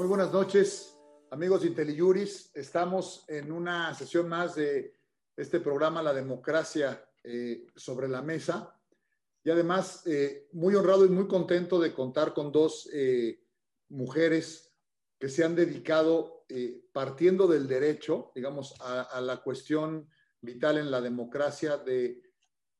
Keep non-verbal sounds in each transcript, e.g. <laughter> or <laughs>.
Muy buenas noches, amigos de IntelliJuris. Estamos en una sesión más de este programa La Democracia eh, sobre la Mesa. Y además, eh, muy honrado y muy contento de contar con dos eh, mujeres que se han dedicado, partiendo del derecho, digamos, a la cuestión vital en la democracia de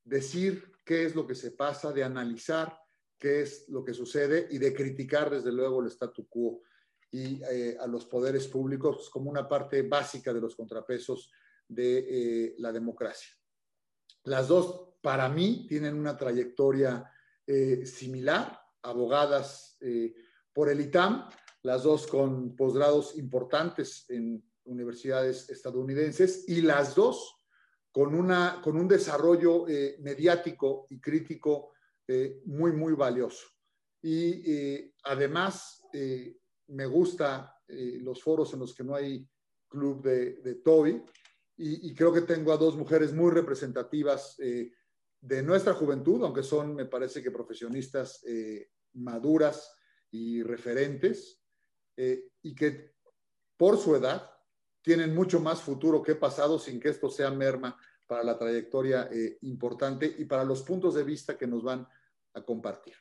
decir qué es lo que se pasa, de analizar qué es lo que sucede y de criticar desde luego el statu quo y eh, a los poderes públicos como una parte básica de los contrapesos de eh, la democracia. Las dos, para mí, tienen una trayectoria eh, similar, abogadas por el ITAM, las dos con posgrados importantes en universidades estadounidenses y las dos con, una, con un desarrollo mediático y crítico muy, muy valioso. Y además, me gusta eh, los foros en los que no hay club de, Toby y, creo que tengo a dos mujeres muy representativas eh, de nuestra juventud, aunque son, me parece que profesionistas eh, maduras y referentes y que por su edad tienen mucho más futuro que pasado sin que esto sea merma para la trayectoria importante y para los puntos de vista que nos van a compartir.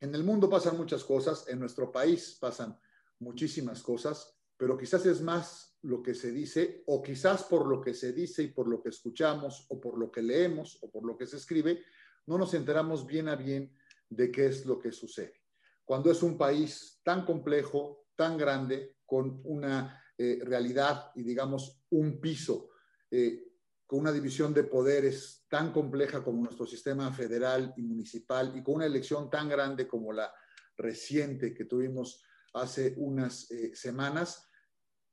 En el mundo pasan muchas cosas, en nuestro país pasan muchísimas cosas, pero quizás es más lo que se dice, o quizás por lo que se dice y por lo que escuchamos, o por lo que leemos, o por lo que se escribe, no nos enteramos bien a bien de qué es lo que sucede. Cuando es un país tan complejo, tan grande, con una eh, realidad y digamos un piso, eh, con una división de poderes tan compleja como nuestro sistema federal y municipal y con una elección tan grande como la reciente que tuvimos hace unas eh, semanas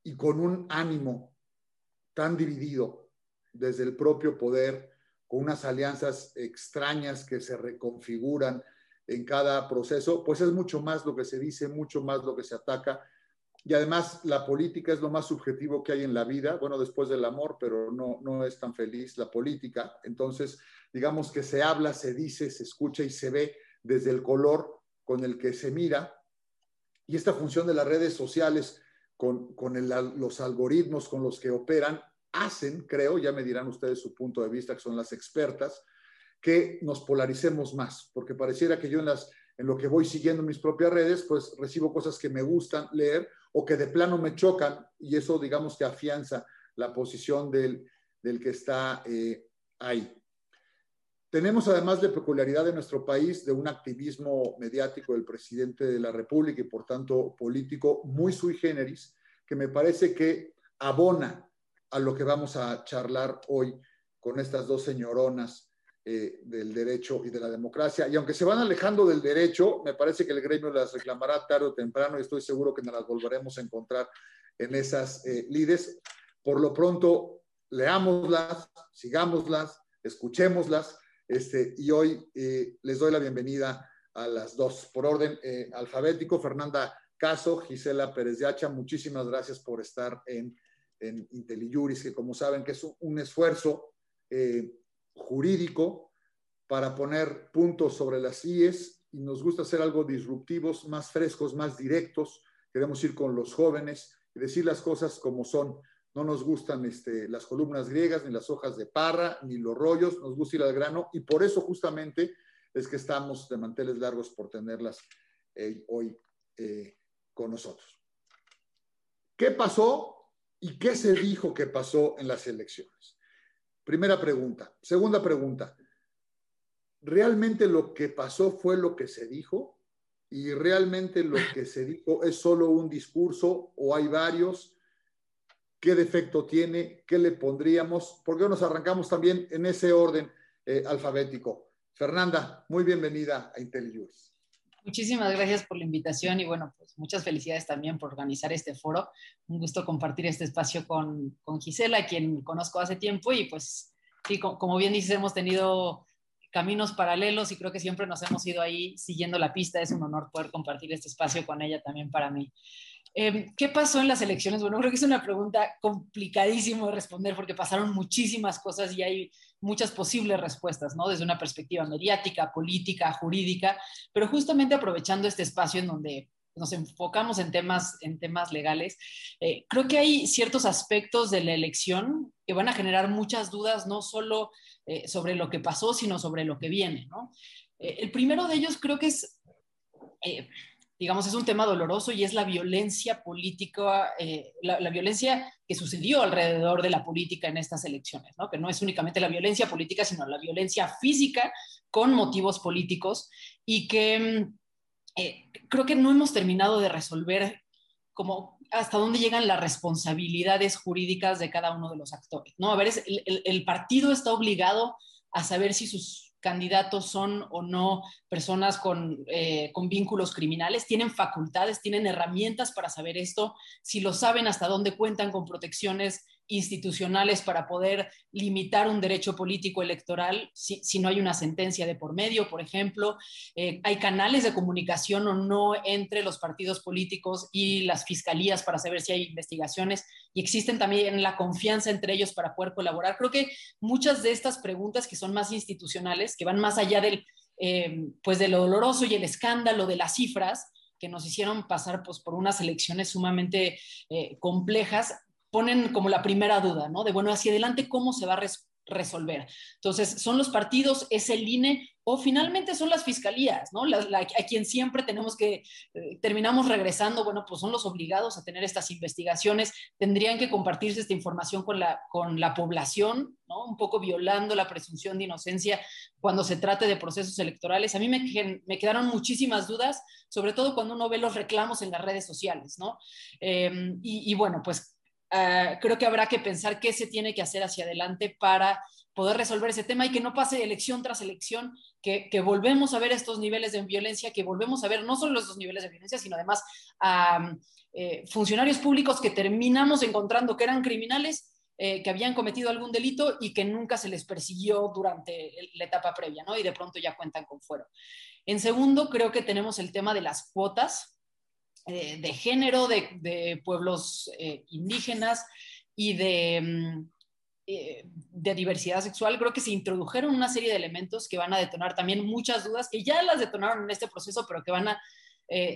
y con un ánimo tan dividido desde el propio poder, con unas alianzas extrañas que se reconfiguran en cada proceso, pues es mucho más lo que se dice, mucho más lo que se ataca y además la política es lo más subjetivo que hay en la vida, bueno, después del amor, pero no, no es tan feliz la política. Entonces, digamos que se habla, se dice, se escucha y se ve desde el color con el que se mira. Y esta función de las redes sociales con, con los algoritmos con los que operan hacen, creo, ya me dirán ustedes su punto de vista, que son las expertas, que nos polaricemos más, porque pareciera que yo en, las, en lo que voy siguiendo mis propias redes, pues recibo cosas que me gustan leer o que de plano me chocan y eso digamos que afianza la posición del, que está eh, ahí. Tenemos además la peculiaridad de nuestro país de un activismo mediático del presidente de la República y por tanto político muy sui generis, que me parece que abona a lo que vamos a charlar hoy con estas dos señoronas eh, del derecho y de la democracia. Y aunque se van alejando del derecho, me parece que el gremio las reclamará tarde o temprano y estoy seguro que nos las volveremos a encontrar en esas eh, lides. Por lo pronto, leámoslas, sigámoslas, escuchémoslas. Este, y hoy eh, les doy la bienvenida a las dos por orden eh, alfabético. Fernanda Caso, Gisela Pérez de Hacha, muchísimas gracias por estar en, en IntelliJuris, que como saben que es un, esfuerzo jurídico para poner puntos sobre las IES y nos gusta hacer algo disruptivos, más frescos, más directos. Queremos ir con los jóvenes y decir las cosas como son. No nos gustan este, las columnas griegas, ni las hojas de parra, ni los rollos, nos gusta ir al grano y por eso justamente es que estamos de manteles largos por tenerlas eh, hoy eh, con nosotros. ¿Qué pasó y qué se dijo que pasó en las elecciones? Primera pregunta. Segunda pregunta. ¿Realmente lo que pasó fue lo que se dijo? ¿Y realmente lo que se dijo es solo un discurso o hay varios? ¿Qué defecto tiene? ¿Qué le pondríamos? ¿Por qué nos arrancamos también en ese orden eh, alfabético? Fernanda, muy bienvenida a IntelliJuris. Muchísimas gracias por la invitación y bueno, pues muchas felicidades también por organizar este foro. Un gusto compartir este espacio con, con Gisela, quien conozco hace tiempo y pues sí, como, bien dices, hemos tenido caminos paralelos y creo que siempre nos hemos ido ahí siguiendo la pista. Es un honor poder compartir este espacio con ella también para mí. Em, ¿Qué pasó en las elecciones? Bueno, creo que es una pregunta complicadísima de responder porque pasaron muchísimas cosas y hay muchas posibles respuestas, ¿no? Desde una perspectiva mediática, política, jurídica, pero justamente aprovechando este espacio en donde nos enfocamos en temas, en temas legales, eh, creo que hay ciertos aspectos de la elección que van a generar muchas dudas, no solo eh, sobre lo que pasó, sino sobre lo que viene. ¿no? Eh, el primero de ellos creo que es, digamos, es un tema doloroso y es la violencia política, la, la, violencia que sucedió alrededor de la política en estas elecciones, ¿no? que no es únicamente la violencia política, sino la violencia física con motivos políticos y que mm, eh, creo que no hemos terminado de resolver como hasta dónde llegan las responsabilidades jurídicas de cada uno de los actores. ¿no? A ver, el partido está obligado a saber si sus candidatos son o no personas con, eh, con, vínculos criminales, tienen facultades, tienen herramientas para saber esto, si lo saben hasta dónde cuentan con protecciones institucionales para poder limitar un derecho político electoral si, si no hay una sentencia de por medio, por ejemplo. Eh, hay canales de comunicación o no entre los partidos políticos y las fiscalías para saber si hay investigaciones y existen también la confianza entre ellos para poder colaborar. Creo que muchas de estas preguntas que son más institucionales, que van más allá del, eh, pues de lo doloroso y el escándalo de las cifras, que nos hicieron pasar pues, por unas elecciones sumamente eh, complejas, ponen como la primera duda, ¿no? De, bueno, hacia adelante, ¿cómo se va a resolver? Entonces, ¿son los partidos, es el INE o finalmente son las fiscalías, ¿no? a quien siempre tenemos que, eh, terminamos regresando, bueno, pues son los obligados a tener estas investigaciones, tendrían que compartirse esta información con la, con la población, ¿no? Un poco violando la presunción de inocencia cuando se trate de procesos electorales. A mí me, me quedaron muchísimas dudas, sobre todo cuando uno ve los reclamos en las redes sociales, ¿no? Em, y, y bueno, pues Ah, creo que habrá que pensar qué se tiene que hacer hacia adelante para poder resolver ese tema y que no pase elección tras elección, que, volvemos a ver estos niveles de violencia, que volvemos a ver no solo estos niveles de violencia, sino además a eh, funcionarios públicos que terminamos encontrando que eran criminales, eh, que habían cometido algún delito y que nunca se les persiguió durante la etapa previa, ¿no? Y de pronto ya cuentan con fuero. En segundo, creo que tenemos el tema de las cuotas, eh, de género, de, pueblos eh, indígenas y de, mm, eh, de diversidad sexual, creo que se introdujeron una serie de elementos que van a detonar también muchas dudas, que ya las detonaron en este proceso, pero que van a,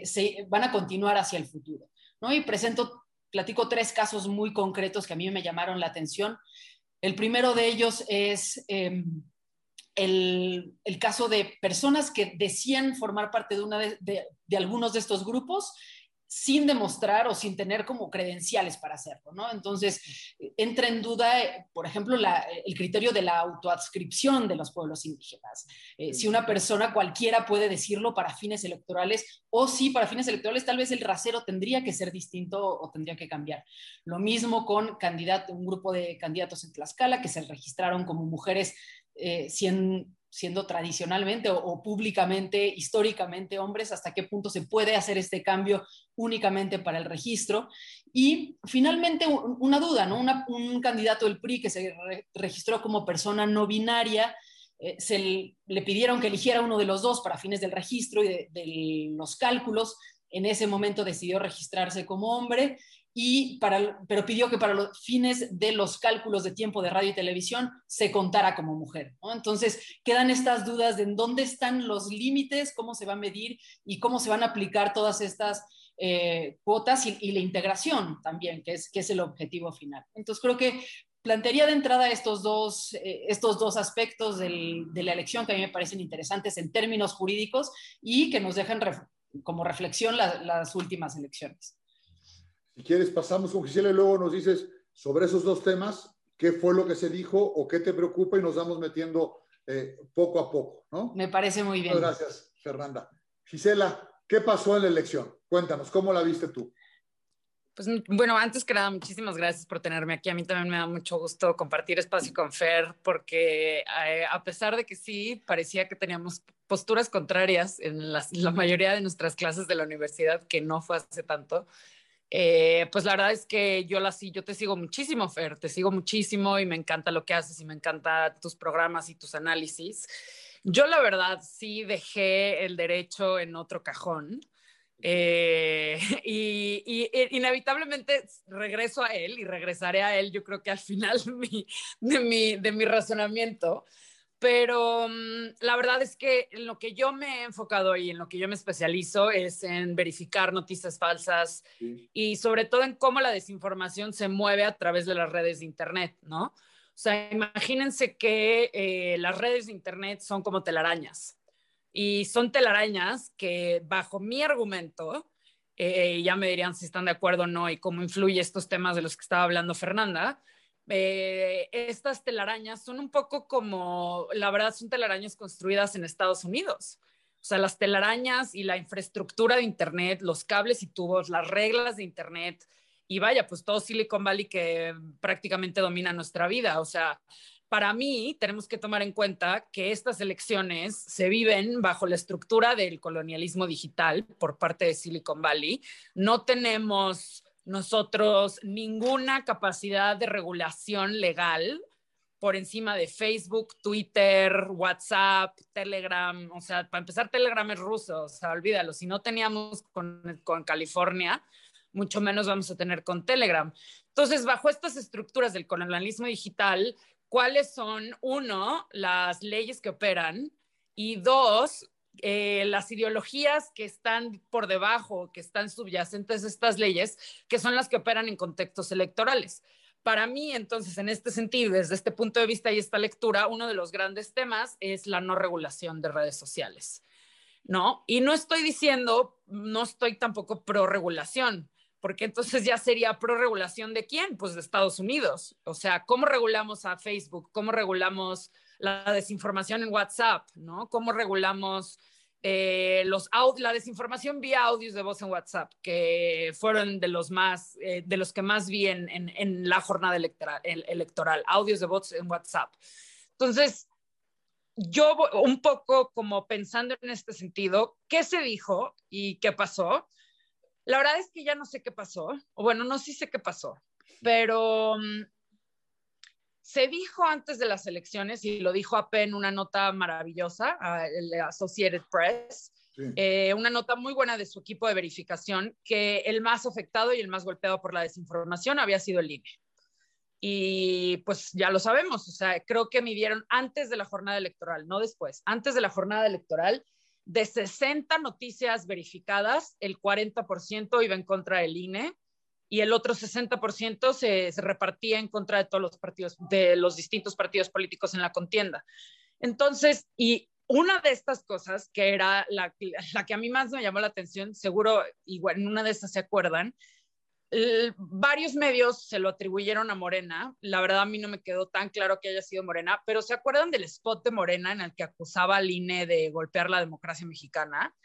se, van a continuar hacia el futuro. ¿no? Y presento, platico tres casos muy concretos que a mí me llamaron la atención. El primero de ellos es em, el, el, caso de personas que decían formar parte de, una de, de algunos de estos grupos sin demostrar o sin tener como credenciales para hacerlo, ¿no? Entonces, entra en duda, eh, por ejemplo, el criterio de la autoadscripción de los pueblos indígenas. Eh, si una persona cualquiera puede decirlo para fines electorales o si para fines electorales tal vez el rasero tendría que ser distinto o tendría que cambiar. Lo mismo con candidato, un grupo de candidatos en Tlaxcala que se registraron como mujeres eh, siendo tradicionalmente o, públicamente, históricamente hombres, hasta qué punto se puede hacer este cambio únicamente para el registro. Y finalmente una duda, ¿no? un candidato del PRI que se registró como persona no binaria, eh, se le, pidieron que eligiera uno de los dos para fines del registro y de los cálculos. En ese momento decidió registrarse como hombre y pero pidió que para los fines de los cálculos de tiempo de radio y televisión se contara como mujer. Entonces, quedan estas dudas de en dónde están los límites, cómo se va a medir y cómo se van a aplicar todas estas eh, cuotas y, la integración también, que es, que es el objetivo final. Entonces, creo que plantearía de entrada estos dos, eh, estos dos aspectos de la elección que a mí me parecen interesantes en términos jurídicos y que nos dejan como reflexión las últimas elecciones. Si quieres, pasamos con Gisela y luego nos dices sobre esos dos temas, qué fue lo que se dijo o qué te preocupa y nos vamos metiendo eh, poco a poco, ¿no? Me parece muy bien. Muchas gracias, Fernanda. Gisela, ¿qué pasó en la elección? Cuéntanos, ¿cómo la viste tú? Pues bueno, antes que nada, muchísimas gracias por tenerme aquí. A mí también me da mucho gusto compartir espacio con Fer, porque eh, a pesar de que sí, parecía que teníamos posturas contrarias en la mayoría de nuestras clases de la universidad, que no fue hace tanto, eh, pues la verdad es que yo la yo te sigo muchísimo, Fer, te sigo muchísimo y me encanta lo que haces y me encanta tus programas y tus análisis. Yo la verdad sí dejé el derecho en otro cajón. Eh, <laughs> y, inevitablemente regreso a él y regresaré a él, yo creo que al final <laughs> de mi, de mi razonamiento, pero mm, la verdad es que en lo que yo me he enfocado y en lo que yo me especializo es en verificar noticias falsas y sobre todo en cómo la desinformación se mueve a través de las redes de Internet, ¿no? O sea, imagínense que eh, las redes de Internet son como telarañas y son telarañas que bajo mi argumento, eh, ya me dirían si están de acuerdo o no y cómo influye estos temas de los que estaba hablando Fernanda, eh, estas telarañas son un poco como, la verdad, son telarañas construidas en Estados Unidos. O sea, las telarañas y la infraestructura de Internet, los cables y tubos, las reglas de Internet y vaya, pues todo Silicon Valley que prácticamente domina nuestra vida. O sea, para mí tenemos que tomar en cuenta que estas elecciones se viven bajo la estructura del colonialismo digital por parte de Silicon Valley. No tenemos nosotros ninguna capacidad de regulación legal por encima de Facebook, Twitter, WhatsApp, Telegram. O sea, para empezar, Telegram es ruso, o sea, olvídalo. Si no teníamos con, con California, mucho menos vamos a tener con Telegram. Entonces, bajo estas estructuras del colonialismo digital, ¿cuáles son, uno, las leyes que operan? Y dos, eh, las ideologías que están por debajo, que están subyacentes a estas leyes, que son las que operan en contextos electorales. Para mí, entonces, en este sentido, desde este punto de vista y esta lectura, uno de los grandes temas es la no regulación de redes sociales, ¿no? Y no estoy diciendo, no estoy tampoco pro regulación, porque entonces ya sería pro regulación de quién? Pues de Estados Unidos. O sea, ¿cómo regulamos a Facebook? ¿Cómo regulamos la desinformación en WhatsApp? ¿No? ¿Cómo regulamos eh, los la desinformación vía audios de voz en WhatsApp, que fueron de los más, eh, de los que más vi en, en, la jornada electoral, electoral, audios de voz en WhatsApp. Entonces, yo un poco como pensando en este sentido, ¿qué se dijo y qué pasó? La verdad es que ya no sé qué pasó, o bueno, no sí sé qué pasó, pero mm, se dijo antes de las elecciones, y lo dijo AP en una nota maravillosa, a el Associated Press, eh, una nota muy buena de su equipo de verificación, que el más afectado y el más golpeado por la desinformación había sido el INE. Y pues ya lo sabemos, o sea, creo que midieron antes de la jornada electoral, no después, antes de la jornada electoral, de 60 noticias verificadas, el 40% iba en contra del INE y el otro 60% se, repartía en contra de todos los partidos, de los distintos partidos políticos en la contienda. Entonces, y una de estas cosas, que era la, la que a mí más me llamó la atención, seguro, igual en una de estas se acuerdan, varios medios se lo atribuyeron a Morena. La verdad a mí no me quedó tan claro que haya sido Morena, pero ¿se acuerdan del spot de Morena en el que acusaba al INE de golpear la democracia mexicana?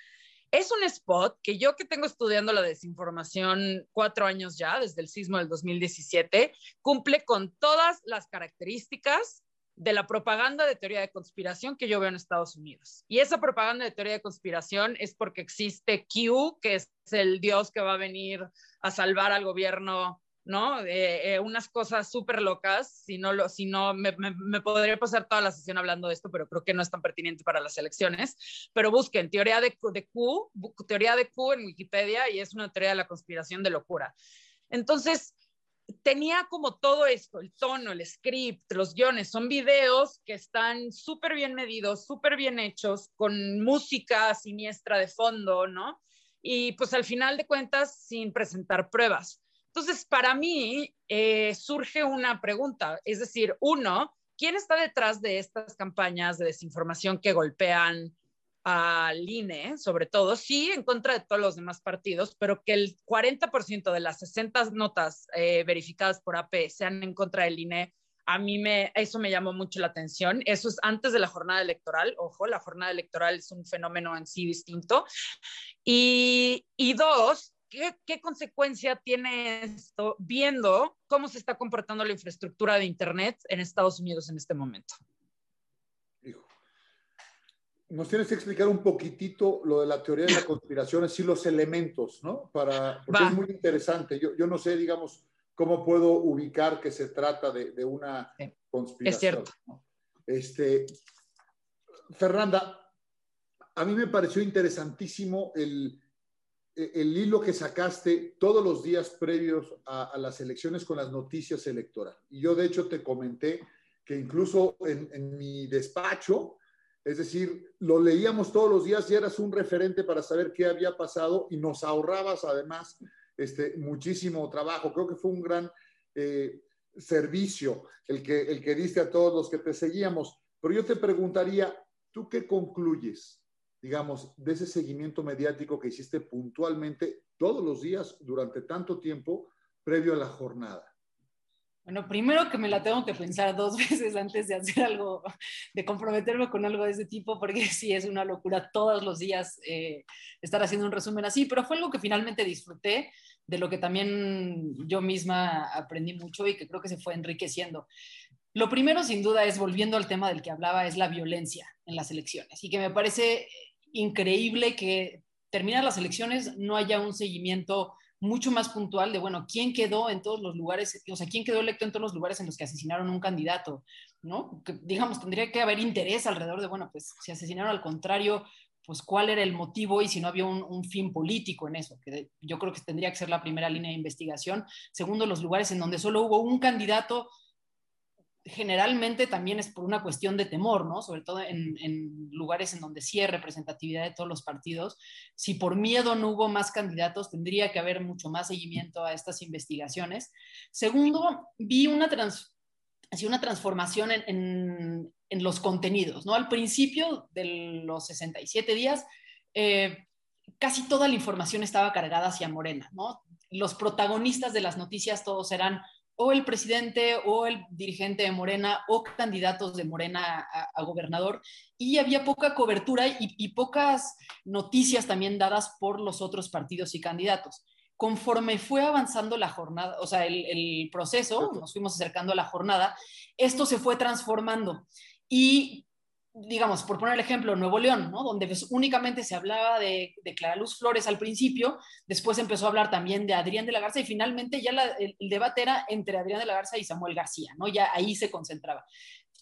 Es un spot que yo que tengo estudiando la desinformación cuatro años ya, desde el sismo del 2017, cumple con todas las características de la propaganda de teoría de conspiración que yo veo en Estados Unidos. Y esa propaganda de teoría de conspiración es porque existe Q, que es el dios que va a venir a salvar al gobierno, ¿no? Eh, unas cosas súper locas, si no, lo, si me, me, podría pasar toda la sesión hablando de esto, pero creo que no es tan pertinente para las elecciones. Pero busquen teoría de, de Q, teoría de Q en Wikipedia y es una teoría de la conspiración de locura. Entonces, tenía como todo esto, el tono, el script, los guiones, son videos que están súper bien medidos, súper bien hechos, con música siniestra de fondo, ¿no? Y pues al final de cuentas, sin presentar pruebas. Entonces, para mí eh, surge una pregunta, es decir, uno, ¿quién está detrás de estas campañas de desinformación que golpean al INE, sobre todo, sí en contra de todos los demás partidos, pero que el 40% de las 60 notas eh, verificadas por AP sean en contra del INE, a mí eso me llamó mucho la atención. Eso es antes de la jornada electoral. Ojo, la jornada electoral es un fenómeno en sí distinto. Y dos, ¿qué, ¿qué consecuencia tiene esto viendo cómo se está comportando la infraestructura de Internet en Estados Unidos en este momento? nos tienes que explicar un poquitito lo de la teoría de la conspiración, así los elementos, ¿no? Para, porque es muy interesante. Yo, yo no sé, digamos, cómo puedo ubicar que se trata de, de una conspiración. Es cierto. Este, Fernanda, a mí me pareció interesantísimo el, el hilo que sacaste todos los días previos a, las elecciones con las noticias electorales. Y yo, de hecho, te comenté que incluso en, en mi despacho, es decir, lo leíamos todos los días y eras un referente para saber qué había pasado y nos ahorrabas además este, muchísimo trabajo. Creo que fue un gran eh, servicio el que, el que diste a todos los que te seguíamos. Pero yo te preguntaría, ¿tú qué concluyes, digamos, de ese seguimiento mediático que hiciste puntualmente todos los días durante tanto tiempo previo a la jornada? Bueno, primero que me la tengo que pensar dos <laughs> veces antes de hacer algo, de comprometerme con algo de ese tipo, porque <laughs> sí es una locura todos los días eh, estar haciendo un resumen así, pero fue algo que finalmente disfruté, de lo que también yo misma aprendí mucho y que creo que se fue enriqueciendo. Lo primero, sin duda, es volviendo al tema del que hablaba, es la violencia en las elecciones y que me parece increíble que terminan las elecciones no haya un seguimiento mucho más puntual de, bueno, quién quedó en todos los lugares, o sea, quién quedó electo en todos los lugares en los que asesinaron un candidato, ¿no? Que, digamos, tendría que haber interés alrededor de, bueno, pues si asesinaron al contrario, pues cuál era el motivo y si no había un, un, fin político en eso, que yo creo que tendría que ser la primera línea de investigación. Segundo, los lugares en donde solo hubo un candidato generalmente también es por una cuestión de temor, ¿no? Sobre todo en, en, lugares en donde sí hay representatividad de todos los partidos. Si por miedo no hubo más candidatos, tendría que haber mucho más seguimiento a estas investigaciones. Segundo, vi una, trans, así una transformación en, en, en, los contenidos, ¿no? Al principio de los 67 días, eh, casi toda la información estaba cargada hacia Morena, ¿no? Los protagonistas de las noticias todos eran o el presidente o el dirigente de Morena o candidatos de Morena a, a gobernador y había poca cobertura y, y, pocas noticias también dadas por los otros partidos y candidatos. Conforme fue avanzando la jornada, o sea, el, el proceso, nos fuimos acercando a la jornada, esto se fue transformando y digamos, por poner el ejemplo, Nuevo León, ¿no? donde pues únicamente se hablaba de, de, Clara Luz Flores al principio, después empezó a hablar también de Adrián de la Garza y finalmente ya la, el, debate era entre Adrián de la Garza y Samuel García, ¿no? ya ahí se concentraba.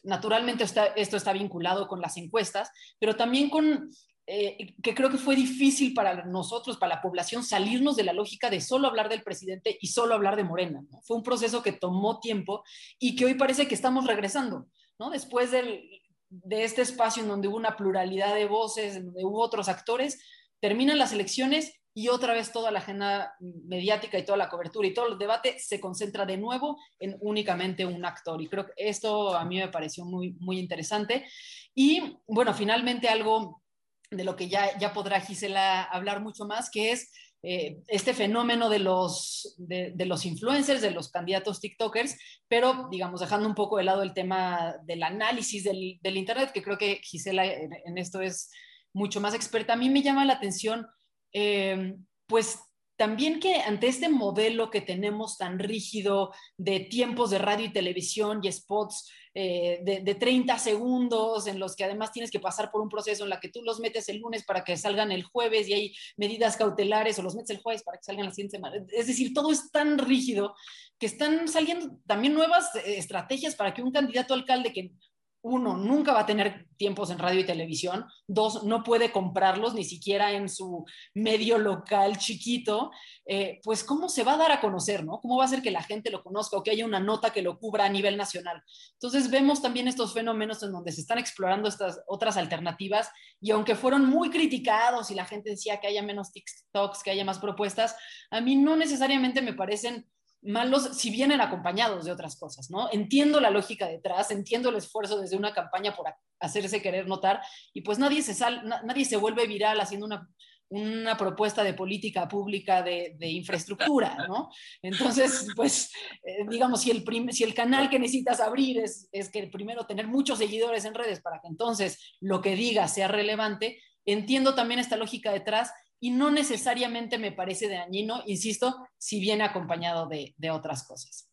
Naturalmente esto está vinculado con las encuestas, pero también con eh, que creo que fue difícil para nosotros, para la población, salirnos de la lógica de solo hablar del presidente y solo hablar de Morena. Fue un proceso que tomó tiempo y que hoy parece que estamos regresando. ¿no? Después del, de este espacio en donde hubo una pluralidad de voces, en donde hubo otros actores, terminan las elecciones y otra vez toda la agenda mediática y toda la cobertura y todo el debate se concentra de nuevo en únicamente un actor. Y creo que esto a mí me pareció muy, muy interesante. Y bueno, finalmente algo de lo que ya, ya podrá Gisela hablar mucho más, que es eh, este fenómeno de los, de, los influencers, de los candidatos TikTokers, pero digamos, dejando un poco de lado el tema del análisis del, Internet, que creo que Gisela en, en, esto es mucho más experta, a mí me llama la atención, eh, pues también que ante este modelo que tenemos tan rígido de tiempos de radio y televisión y spots eh, de, de, 30 segundos, en los que además tienes que pasar por un proceso en la que tú los metes el lunes para que salgan el jueves y hay medidas cautelares o los metes el jueves para que salgan la siguiente semana. Es decir, todo es tan rígido que están saliendo también nuevas eh, estrategias para que un candidato alcalde que uno, nunca va a tener tiempos en radio y televisión, dos, no puede comprarlos ni siquiera en su medio local chiquito, eh, pues cómo se va a dar a conocer, ¿no? ¿Cómo va a ser que la gente lo conozca o que haya una nota que lo cubra a nivel nacional? Entonces vemos también estos fenómenos en donde se están explorando estas otras alternativas y aunque fueron muy criticados y la gente decía que haya menos TikToks, que haya más propuestas, a mí no necesariamente me parecen malos si vienen acompañados de otras cosas, ¿no? Entiendo la lógica detrás, entiendo el esfuerzo desde una campaña por hacerse querer notar y pues nadie se, sal, nadie se vuelve viral haciendo una, una propuesta de política pública de, de infraestructura, ¿no? Entonces, pues, eh, digamos, si el, prim, si el canal que necesitas abrir es, es que primero tener muchos seguidores en redes para que entonces lo que digas sea relevante, entiendo también esta lógica detrás y no necesariamente me parece dañino, insisto, si viene acompañado de, de otras cosas.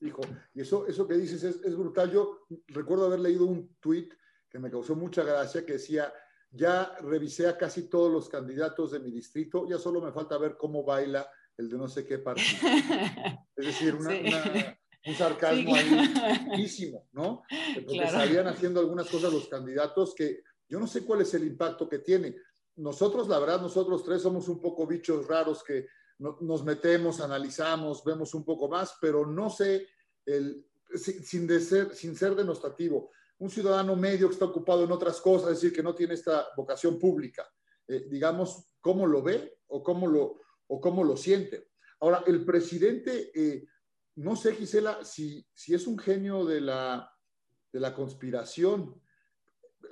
Hijo, y eso, eso que dices es, es, brutal. Yo recuerdo haber leído un tuit que me causó mucha gracia que decía, ya revisé a casi todos los candidatos de mi distrito, ya solo me falta ver cómo baila el de no sé qué partido. <laughs> es decir, una, sí. una, un sarcasmo sí. ahí <laughs> muchísimo, ¿no? Porque claro. salían haciendo algunas cosas los candidatos que yo no sé cuál es el impacto que tiene nosotros, la verdad, nosotros tres somos un poco bichos raros que no, nos metemos, analizamos, vemos un poco más, pero no sé, el, sin, ser, sin ser denostativo, un ciudadano medio que está ocupado en otras cosas, es decir, que no tiene esta vocación pública, eh, digamos, ¿cómo lo ve o cómo lo, o cómo lo siente? Ahora, el presidente, eh, no sé, Gisela, si, si es un genio de la, de la conspiración.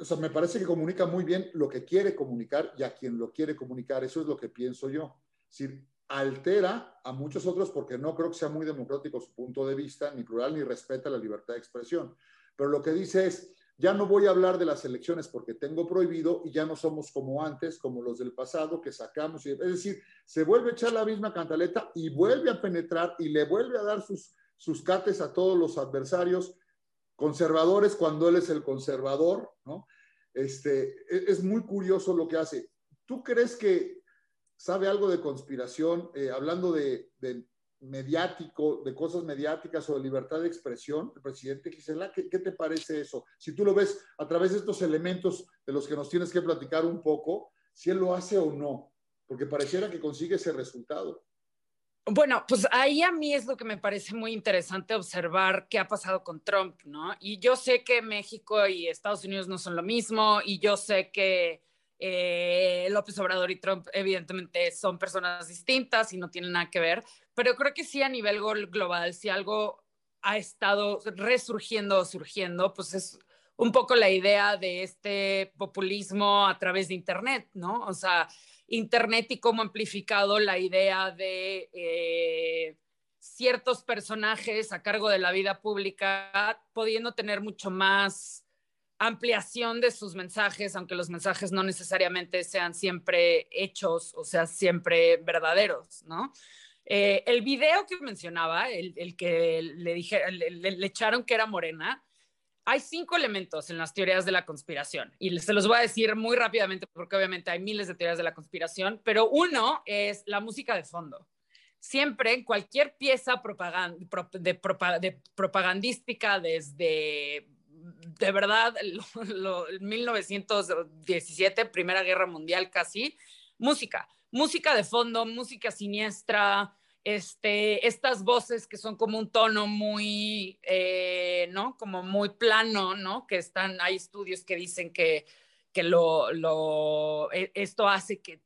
O sea, me parece que comunica muy bien lo que quiere comunicar y a quien lo quiere comunicar. Eso es lo que pienso yo. Es altera a muchos otros porque no creo que sea muy democrático su punto de vista, ni plural, ni respeta la libertad de expresión. Pero lo que dice es, ya no voy a hablar de las elecciones porque tengo prohibido y ya no somos como antes, como los del pasado que sacamos. Es decir, se vuelve a echar la misma cantaleta y vuelve a penetrar y le vuelve a dar sus, sus cates a todos los adversarios conservadores cuando él es el conservador. Este, e, es muy curioso lo que hace. ¿Tú crees que sabe algo de conspiración, eh, hablando de, de, mediático, de cosas mediáticas o de libertad de expresión, el presidente Gisela, ¿qué, ¿qué, te parece eso? Si tú lo ves a través de estos elementos de los que nos tienes que platicar un poco, si él lo hace o no, porque pareciera que consigue ese resultado. Bueno, pues ahí a mí es lo que me parece muy interesante observar qué ha pasado con Trump, ¿no? Y yo sé que México y Estados Unidos no son lo mismo, y yo sé que eh, López Obrador y Trump evidentemente son personas distintas y no tienen nada que ver, pero creo que sí a nivel global, si algo ha estado resurgiendo o surgiendo, pues es un poco la idea de este populismo a través de Internet, ¿no? O sea, Internet y cómo ha amplificado la idea de eh, ciertos personajes a cargo de la vida pública, pudiendo tener mucho más ampliación de sus mensajes, aunque los mensajes no necesariamente sean siempre hechos o sean siempre verdaderos, ¿no? Eh, el video que mencionaba, el, que le, dije, le echaron que era morena, hay cinco elementos en las teorías de la conspiración y se los voy a decir muy rápidamente porque obviamente hay miles de teorías de la conspiración, pero uno es la música de fondo. Siempre en cualquier pieza de, propagandística desde de verdad, <laughs> el 1917, Primera Guerra Mundial casi, música, música de fondo, música siniestra, este, estas voces que son como un tono muy, eh, ¿no? Como muy plano, ¿no? Que están, hay estudios que dicen que, que lo, lo, e, esto hace que,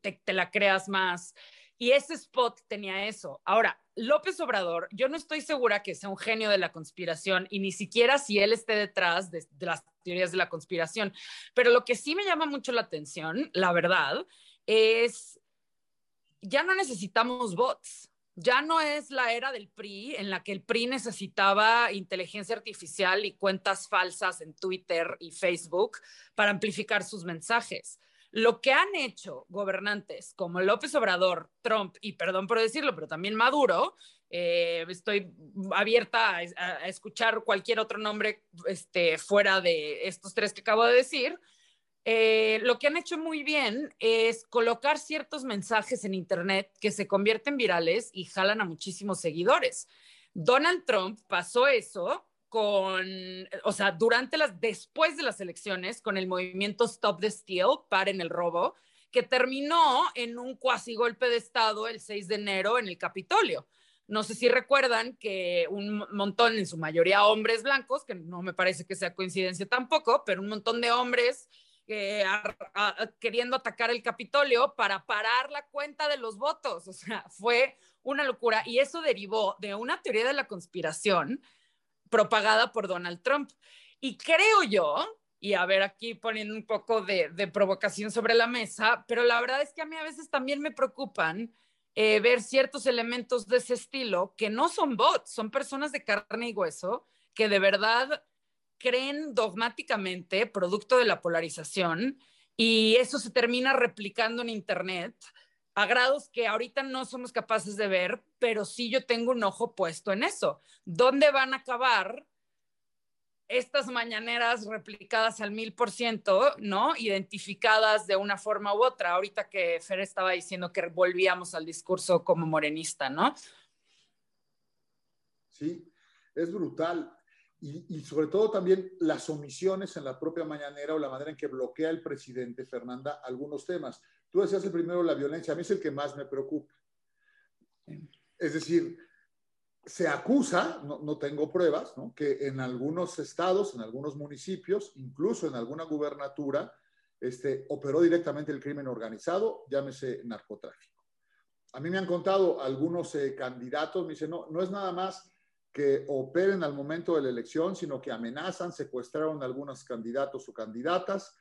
te, la creas más. Y ese spot tenía eso. Ahora, López Obrador, yo no estoy segura que sea un genio de la conspiración y ni siquiera si él esté detrás de, de las teorías de la conspiración. Pero lo que sí me llama mucho la atención, la verdad, es ya no necesitamos bots. Ya no es la era del PRI en la que el PRI necesitaba inteligencia artificial y cuentas falsas en Twitter y Facebook para amplificar sus mensajes. Lo que han hecho gobernantes como López Obrador, Trump y, perdón por decirlo, pero también Maduro, eh, estoy abierta a, escuchar cualquier otro nombre este, fuera de estos tres que acabo de decir, eh, lo que han hecho muy bien es colocar ciertos mensajes en Internet que se convierten virales y jalan a muchísimos seguidores. Donald Trump pasó eso con, o sea, durante las, después de las elecciones, con el movimiento Stop the Steal, paren el robo, que terminó en un cuasi golpe de Estado el 6 de enero en el Capitolio. No sé si recuerdan que un montón, en su mayoría hombres blancos, que no me parece que sea coincidencia tampoco, pero un montón de hombres queriendo atacar el Capitolio para parar la cuenta de los votos. <laughs> O sea, fue una locura y eso derivó de una teoría de la conspiración propagada por Donald Trump. Y creo yo, y a ver aquí poniendo un poco de, provocación sobre la mesa, pero la verdad es que a mí a veces también me preocupan eh, ver ciertos elementos de ese estilo que no son bots, son personas de carne y hueso que de verdad creen dogmáticamente, producto de la polarización, y eso se termina replicando en Internet a grados que ahorita no somos capaces de ver, pero sí yo tengo un ojo puesto en eso. ¿Dónde van a acabar estas mañaneras replicadas al mil por ciento, ¿no? Identificadas de una forma u otra. Ahorita que Fer estaba diciendo que volvíamos al discurso como morenista, ¿no? Sí, es brutal y, sobre todo también las omisiones en la propia mañanera o la manera en que bloquea el presidente Fernanda algunos temas. Tú decías el primero, la violencia, a mí es el que más me preocupa. Es decir, se acusa, no, tengo pruebas, que en algunos estados, en algunos municipios, incluso en alguna gubernatura, este, operó directamente el crimen organizado, llámese narcotráfico. A mí me han contado algunos eh, candidatos, me dicen, no, no es nada más que operen al momento de la elección, sino que amenazan, secuestraron a algunos candidatos o candidatas.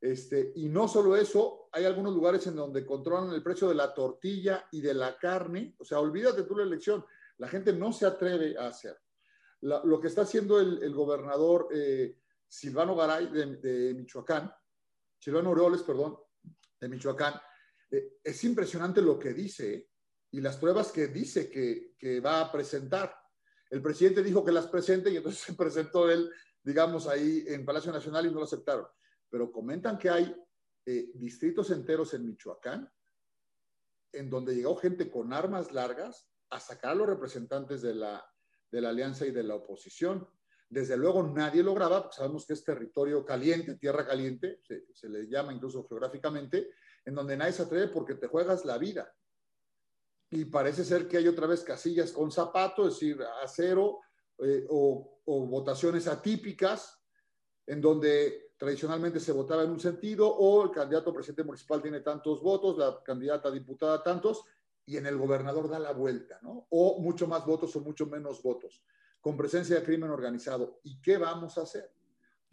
Este, y no solo eso, hay algunos lugares en donde controlan el precio de la tortilla y de la carne. O sea, olvídate tú la elección. La gente no se atreve a hacer. lo que está haciendo el, gobernador eh, Silvano Garay de, Michoacán, Silvano Aureoles, perdón, de Michoacán, eh, es impresionante lo que dice y las pruebas que dice que, que va a presentar. El presidente dijo que las presente y entonces <laughs> se presentó él, digamos, ahí en Palacio Nacional y no lo aceptaron. Pero comentan que hay eh, distritos enteros en Michoacán en donde llegó gente con armas largas a sacar a los representantes de la, de la alianza y de la oposición. Desde luego nadie lograba, porque sabemos que es territorio caliente, tierra caliente, se, se, le llama incluso geográficamente, en donde nadie se atreve porque te juegas la vida. Y parece ser que hay otra vez casillas con zapato, es decir, acero, eh, o, o votaciones atípicas, en donde tradicionalmente se votaba en un sentido, o el candidato a presidente municipal tiene tantos votos, la candidata a diputada tantos, y en el gobernador da la vuelta, ¿no? O mucho más votos o mucho menos votos, con presencia de crimen organizado. ¿Y qué vamos a hacer?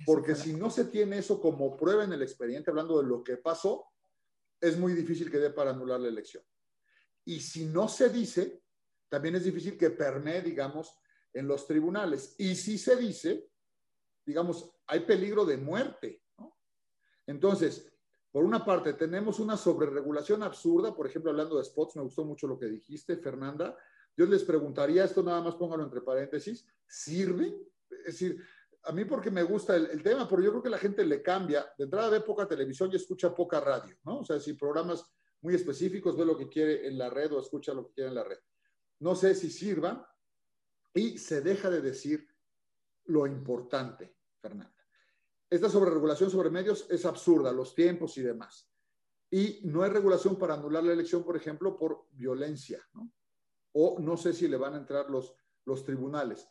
Porque si no se tiene eso como prueba en el expediente, hablando de lo que pasó, es muy difícil que dé para anular la elección. Y si no se dice, también es difícil que permee, digamos, en los tribunales. Y si se dice, digamos, hay peligro de muerte. ¿no? Entonces, por una parte, tenemos una sobreregulación absurda, por ejemplo, hablando de spots, me gustó mucho lo que dijiste, Fernanda. Yo les preguntaría, esto nada más póngalo entre paréntesis, ¿sirve? Es decir, a mí porque me gusta el, tema, pero yo creo que la gente le cambia. De entrada ve poca televisión y escucha poca radio, ¿no? O sea, si programas muy específicos, ve lo que quiere en la red o escucha lo que quiere en la red. No sé si sirva y se deja de decir lo importante, Fernanda esta sobreregulación sobre medios es absurda, los tiempos y demás. Y no hay regulación para anular la elección, por ejemplo, por violencia, ¿no? O no sé si le van a entrar los, los tribunales.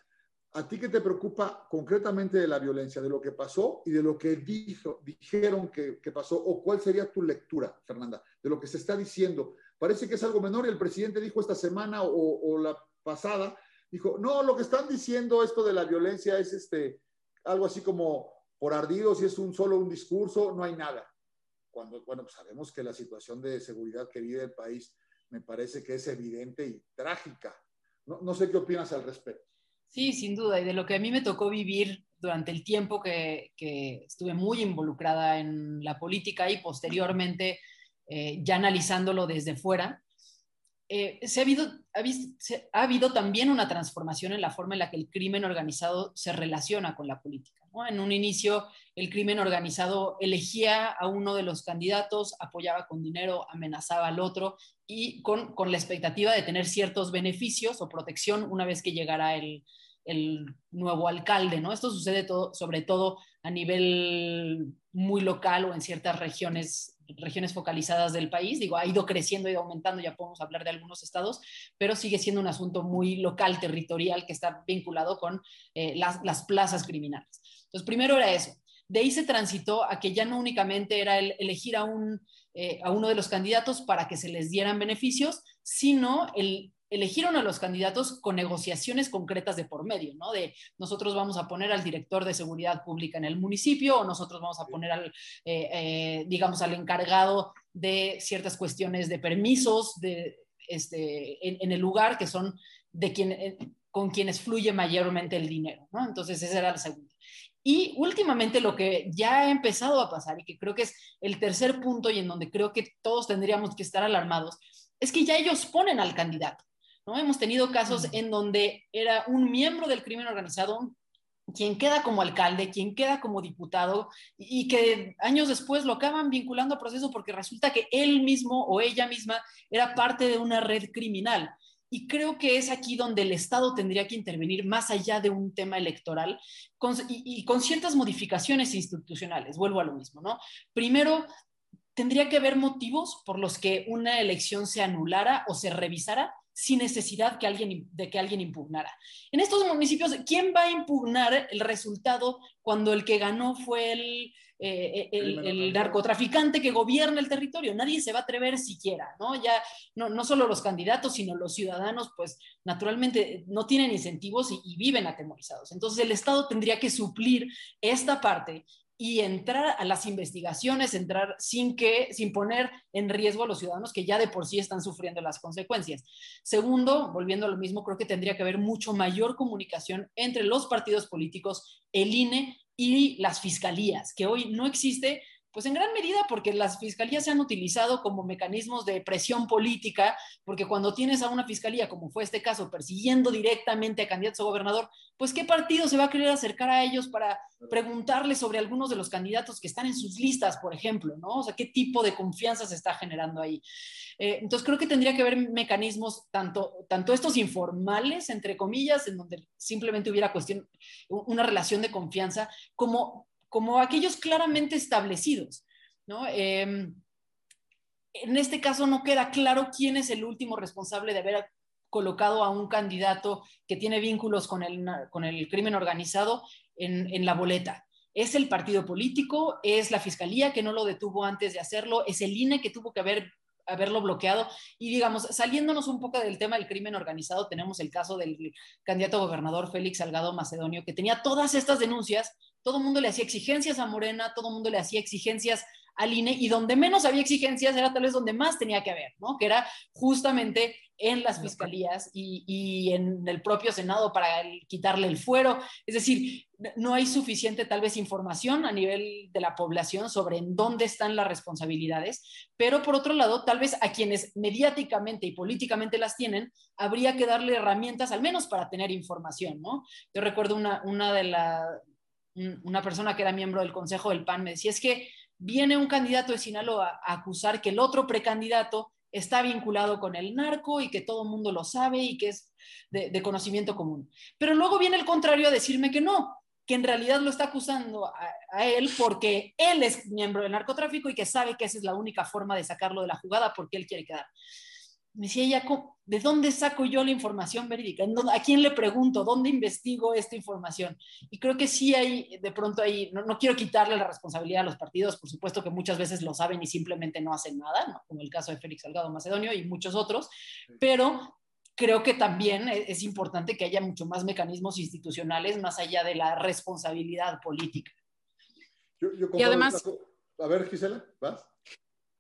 ¿A ti qué te preocupa concretamente de la violencia, de lo que pasó y de lo que dijeron que, pasó? ¿O cuál sería tu lectura, Fernanda, de lo que se está diciendo? Parece que es algo menor y el presidente dijo esta semana o, la pasada, dijo, no, lo que están diciendo esto de la violencia es este, algo así como por ardido, si es un solo un discurso, no hay nada. Cuando, bueno, pues sabemos que la situación de seguridad que vive el país me parece que es evidente y trágica. No, no sé qué opinas al respecto. Sí, sin duda. Y de lo que a mí me tocó vivir durante el tiempo que, que estuve muy involucrada en la política y posteriormente eh, ya analizándolo desde fuera, eh, se ha, habido, ha, habido también una transformación en la forma en la que el crimen organizado se relaciona con la política. En un inicio, el crimen organizado elegía a uno de los candidatos, apoyaba con dinero, amenazaba al otro y con, con la expectativa de tener ciertos beneficios o protección una vez que llegara el, el nuevo alcalde. ¿no? Esto sucede todo, sobre todo a nivel muy local o en ciertas regiones regiones focalizadas del país. Digo, ha ido creciendo, ido aumentando, ya podemos hablar de algunos estados, pero sigue siendo un asunto muy local, territorial, que está vinculado con eh, las, las, plazas criminales. Entonces, primero era eso. De ahí se transitó a que ya no únicamente era el elegir a, un, eh, a uno de los candidatos para que se les dieran beneficios, sino el elegieron a los candidatos con negociaciones concretas de por medio, ¿no? De nosotros vamos a poner al director de seguridad pública en el municipio o nosotros vamos a poner al, eh, eh, digamos, al encargado de ciertas cuestiones de permisos de, este, en, el lugar que son de quien, eh, con quienes fluye mayormente el dinero, ¿no? Entonces, esa era la segunda. Y últimamente lo que ya ha empezado a pasar y que creo que es el tercer punto y en donde creo que todos tendríamos que estar alarmados, es que ya ellos ponen al candidato. ¿No? Hemos tenido casos en donde era un miembro del crimen organizado quien queda como alcalde, quien queda como diputado y que años después lo acaban vinculando a proceso porque resulta que él mismo o ella misma era parte de una red criminal. Y creo que es aquí donde el Estado tendría que intervenir más allá de un tema electoral y, y, con ciertas modificaciones institucionales. Vuelvo a lo mismo, ¿no? Primero, tendría que haber motivos por los que una elección se anulara o se revisara sin necesidad que alguien, de que alguien impugnara. En estos municipios, ¿quién va a impugnar el resultado cuando el que ganó fue el, eh, el, narcotraficante que gobierna el territorio? Nadie se va a atrever siquiera, ¿no? Ya no, no solo los candidatos, sino los ciudadanos, pues naturalmente no tienen incentivos y, y viven atemorizados. Entonces el Estado tendría que suplir esta parte y entrar a las investigaciones, entrar sin que, sin poner en riesgo a los ciudadanos que ya de por sí están sufriendo las consecuencias. Segundo, volviendo a lo mismo, creo que tendría que haber mucho mayor comunicación entre los partidos políticos, el INE y las fiscalías, que hoy no existe pues en gran medida porque las fiscalías se han utilizado como mecanismos de presión política, porque cuando tienes a una fiscalía, como fue este caso, persiguiendo directamente a candidatos a gobernador, pues qué partido se va a querer acercar a ellos para preguntarles sobre algunos de los candidatos que están en sus listas, por ejemplo, ¿no? O sea, qué tipo de confianza se está generando ahí. Eh, entonces creo que tendría que haber mecanismos, tanto, tanto estos informales, entre comillas, en donde simplemente hubiera cuestión, una relación de confianza, como como aquellos claramente establecidos. ¿no? Em, en este caso no queda claro quién es el último responsable de haber colocado a un candidato que tiene vínculos con el, con el crimen organizado en, en la boleta. ¿Es el partido político? ¿Es la fiscalía que no lo detuvo antes de hacerlo? ¿Es el INE que tuvo que haber haberlo bloqueado. Y digamos, saliéndonos un poco del tema del crimen organizado, tenemos el caso del candidato gobernador Félix Salgado Macedonio, que tenía todas estas denuncias, todo el mundo le hacía exigencias a Morena, todo el mundo le hacía exigencias al INE y donde menos había exigencias era tal vez donde más tenía que haber, ¿no? Que era justamente en las fiscalías y, en el propio Senado para quitarle el fuero. Es decir, no hay suficiente tal vez información a nivel de la población sobre en dónde están las responsabilidades, pero por otro lado, tal vez a quienes mediáticamente y políticamente las tienen, habría que darle herramientas al menos para tener información, ¿no? Yo recuerdo una, una de la, una persona que era miembro del Consejo del PAN me decía, es que viene un candidato de Sinaloa a acusar que el otro precandidato está vinculado con el narco y que todo el mundo lo sabe y que es de, conocimiento común. Pero luego viene el contrario a decirme que no, que en realidad lo está acusando a, a, él porque él es miembro del narcotráfico y que sabe que esa es la única forma de sacarlo de la jugada porque él quiere quedar me decía ella, ¿de dónde saco yo la información verídica? ¿A quién le pregunto? ¿Dónde investigo esta información? Y creo que sí hay, de pronto ahí, no, quiero quitarle la responsabilidad a los partidos, por supuesto que muchas veces lo saben y simplemente no hacen nada, como el caso de Félix Salgado Macedonio y muchos otros, pero creo que también e, es importante que haya mucho más mecanismos institucionales más allá de la responsabilidad política. y además... A ver, Gisela, ¿vas?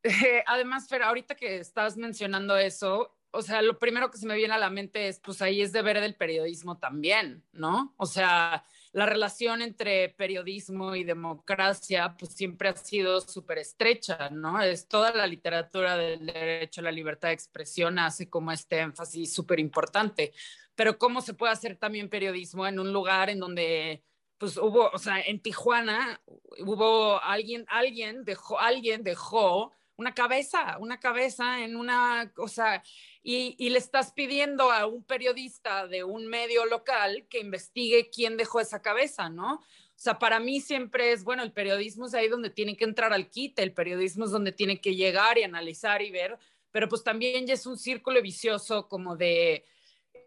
<laughs> además, Fer, ahorita que estás mencionando eso, o sea, lo primero que se me viene a la mente es, pues ahí es deber del periodismo también, ¿no? O sea, la relación entre periodismo y democracia, pues siempre ha sido súper estrecha, ¿no? Es toda la literatura del derecho a la libertad de expresión hace como este énfasis súper importante. Pero ¿cómo se puede hacer también periodismo en un lugar en donde pues hubo, o sea, en Tijuana hubo alguien, alguien dejó, alguien dejó una cabeza, una cabeza en una cosa, y, y, le estás pidiendo a un periodista de un medio local que investigue quién dejó esa cabeza, ¿no? O sea, para mí siempre es, bueno, el periodismo es ahí donde tiene que entrar al quite, el periodismo es donde tiene que llegar y analizar y ver, pero pues también ya es un círculo vicioso como de,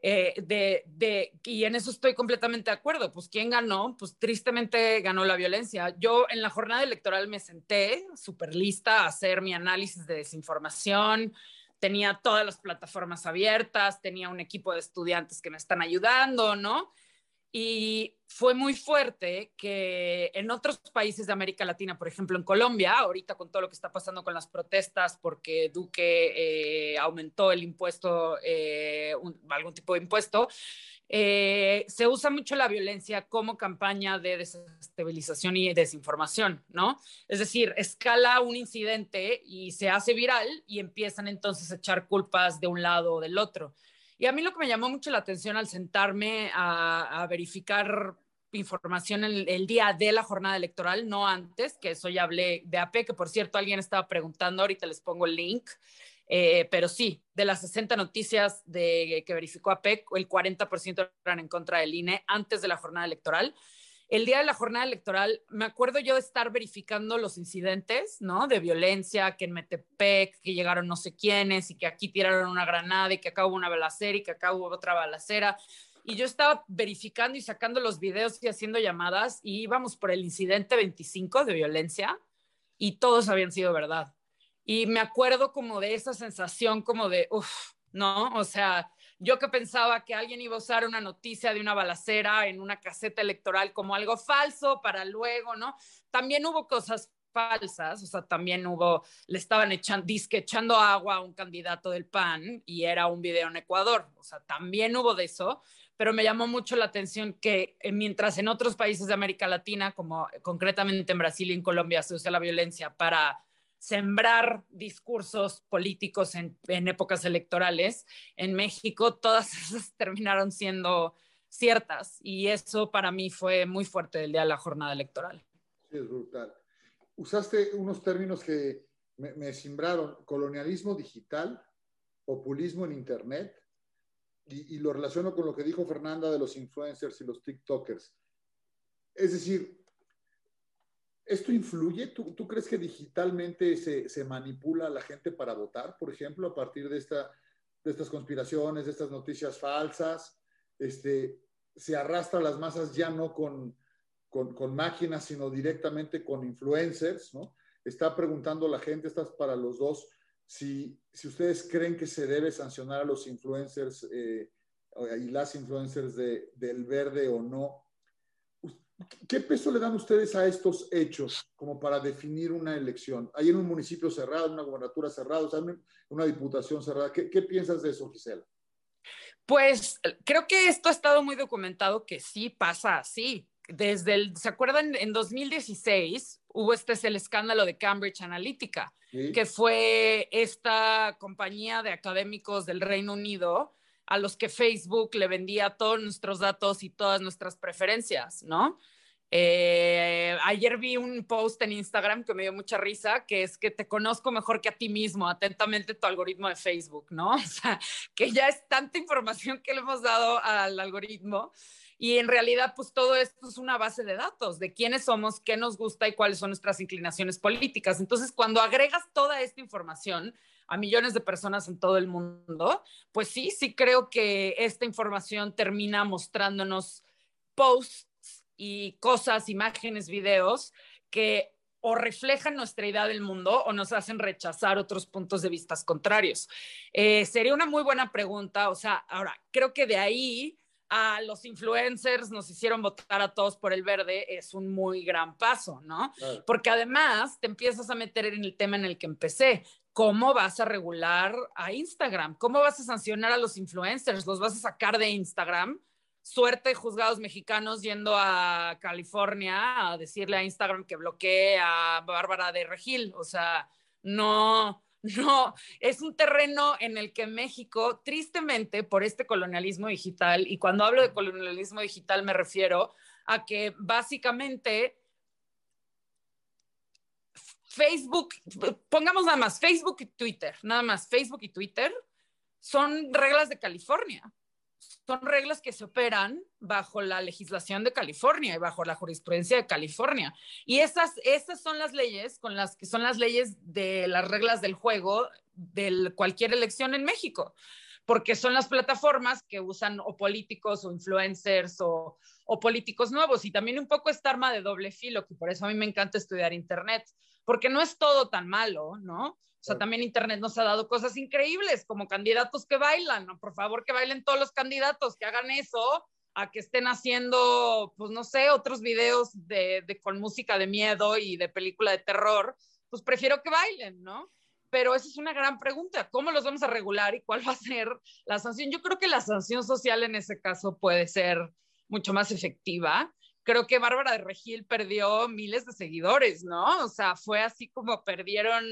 eh, de, de, y en eso estoy completamente de acuerdo. Pues, ¿quién ganó? Pues tristemente ganó la violencia. Yo en la jornada electoral me senté súper lista a hacer mi análisis de desinformación. Tenía todas las plataformas abiertas, tenía un equipo de estudiantes que me están ayudando, ¿no? Y fue muy fuerte que en otros países de América Latina, por ejemplo en Colombia, ahorita con todo lo que está pasando con las protestas porque Duque eh, aumentó el impuesto, eh, algún tipo de impuesto, eh, se usa mucho la violencia como campaña de desestabilización y desinformación, ¿no? Es decir, escala un incidente y se hace viral y empiezan entonces a echar culpas de un lado o del otro. Y a mí lo que me llamó mucho la atención al sentarme a, verificar información el, el, día de la jornada electoral, no antes, que eso ya hablé de AP, que por cierto alguien estaba preguntando, ahorita les pongo el link, eh, pero sí, de las 60 noticias de, que verificó AP, el 40% eran en contra del INE antes de la jornada electoral. el día de la jornada electoral, me acuerdo yo de estar verificando los incidentes, ¿no? De violencia, que en Metepec, que llegaron no sé quiénes, y que aquí tiraron una granada, y que acá hubo una balacera, y que acá hubo otra balacera. Y yo estaba verificando y sacando los videos y haciendo llamadas, y íbamos por el incidente 25 de violencia, y todos habían sido verdad. Y me acuerdo como de esa sensación como de, uff, ¿no? O sea, yo que pensaba que alguien iba a usar una noticia de una balacera en una caseta electoral como algo falso para luego, ¿no? También hubo cosas falsas, o sea, también hubo, le estaban echando, disque echando agua a un candidato del PAN y era un video en Ecuador, o sea, también hubo de eso, pero me llamó mucho la atención que eh, mientras en otros países de América Latina, como concretamente en Brasil y en Colombia, se usa la violencia para sembrar discursos políticos en, épocas electorales, en México todas <laughs> esas terminaron siendo ciertas y eso para mí fue muy fuerte el día de la jornada electoral. Sí, es brutal. Usaste unos términos que me, me simbraron, colonialismo digital, populismo en Internet, y, lo relaciono con lo que dijo Fernanda de los influencers y los TikTokers. Es decir, ¿Esto influye? ¿Tú, ¿Tú, crees que digitalmente se, se, manipula a la gente para votar, por ejemplo, a partir de, esta, de estas conspiraciones, de estas noticias falsas? Este, se arrastra a las masas ya no con, con, con, máquinas, sino directamente con influencers, ¿no? Está preguntando la gente, estas para los dos, si, si ustedes creen que se debe sancionar a los influencers eh, y las influencers de, del verde o no ¿Qué peso le dan ustedes a estos hechos como para definir una elección? Hay en un municipio cerrado, una gobernatura cerrada, una diputación cerrada. ¿Qué, ¿Qué, piensas de eso, Gisela? Pues creo que esto ha estado muy documentado que sí pasa así. Desde el, ¿se acuerdan? En 2016 hubo este es el escándalo de Cambridge Analytica, ¿Sí? que fue esta compañía de académicos del Reino Unido a los que Facebook le vendía todos nuestros datos y todas nuestras preferencias, ¿no? Eh, ayer vi un post en Instagram que me dio mucha risa, que es que te conozco mejor que a ti mismo, atentamente tu algoritmo de Facebook, ¿no? <laughs> O sea, que ya es tanta información que le hemos dado al algoritmo y en realidad pues todo esto es una base de datos de quiénes somos, qué nos gusta y cuáles son nuestras inclinaciones políticas. Entonces, cuando agregas toda esta información, a millones de personas en todo el mundo, pues sí, sí creo que esta información termina mostrándonos posts y cosas, imágenes, videos que o reflejan nuestra idea del mundo o nos hacen rechazar otros puntos de vista contrarios. Eh, sería una muy buena pregunta, o sea, ahora, creo que de ahí a los influencers nos hicieron votar a todos por el verde es un muy gran paso, ¿no? Claro. Porque además te empiezas a meter en el tema en el que empecé. ¿Cómo vas a regular a Instagram? ¿Cómo vas a sancionar a los influencers? ¿Los vas a sacar de Instagram? Suerte, juzgados mexicanos yendo a California a decirle a Instagram que bloquee a Bárbara de Regil. O sea, no, no, es un terreno en el que México, tristemente, por este colonialismo digital, y cuando hablo de colonialismo digital me refiero a que básicamente Facebook, pongamos nada más, Facebook y Twitter, nada más, Facebook y Twitter son reglas de California. Son reglas que se operan bajo la legislación de California y bajo la jurisprudencia de California. Y esas, esas son las leyes con las que son las leyes de las reglas del juego de cualquier elección en México porque son las plataformas que usan o políticos o influencers o, o, políticos nuevos y también un poco esta arma de doble filo, que por eso a mí me encanta estudiar Internet, porque no es todo tan malo, ¿no? O sea, también Internet nos ha dado cosas increíbles, como candidatos que bailan, ¿no? Por favor, que bailen todos los candidatos, que hagan eso, a que estén haciendo, pues no sé, otros videos de, de, con música de miedo y de película de terror, pues prefiero que bailen, ¿no? Pero esa es una gran pregunta, ¿cómo los vamos a regular y cuál va a ser la sanción? Yo creo que la sanción social en ese caso puede ser mucho más efectiva creo que Bárbara de Regil perdió miles de seguidores, ¿no? O sea, fue así como perdieron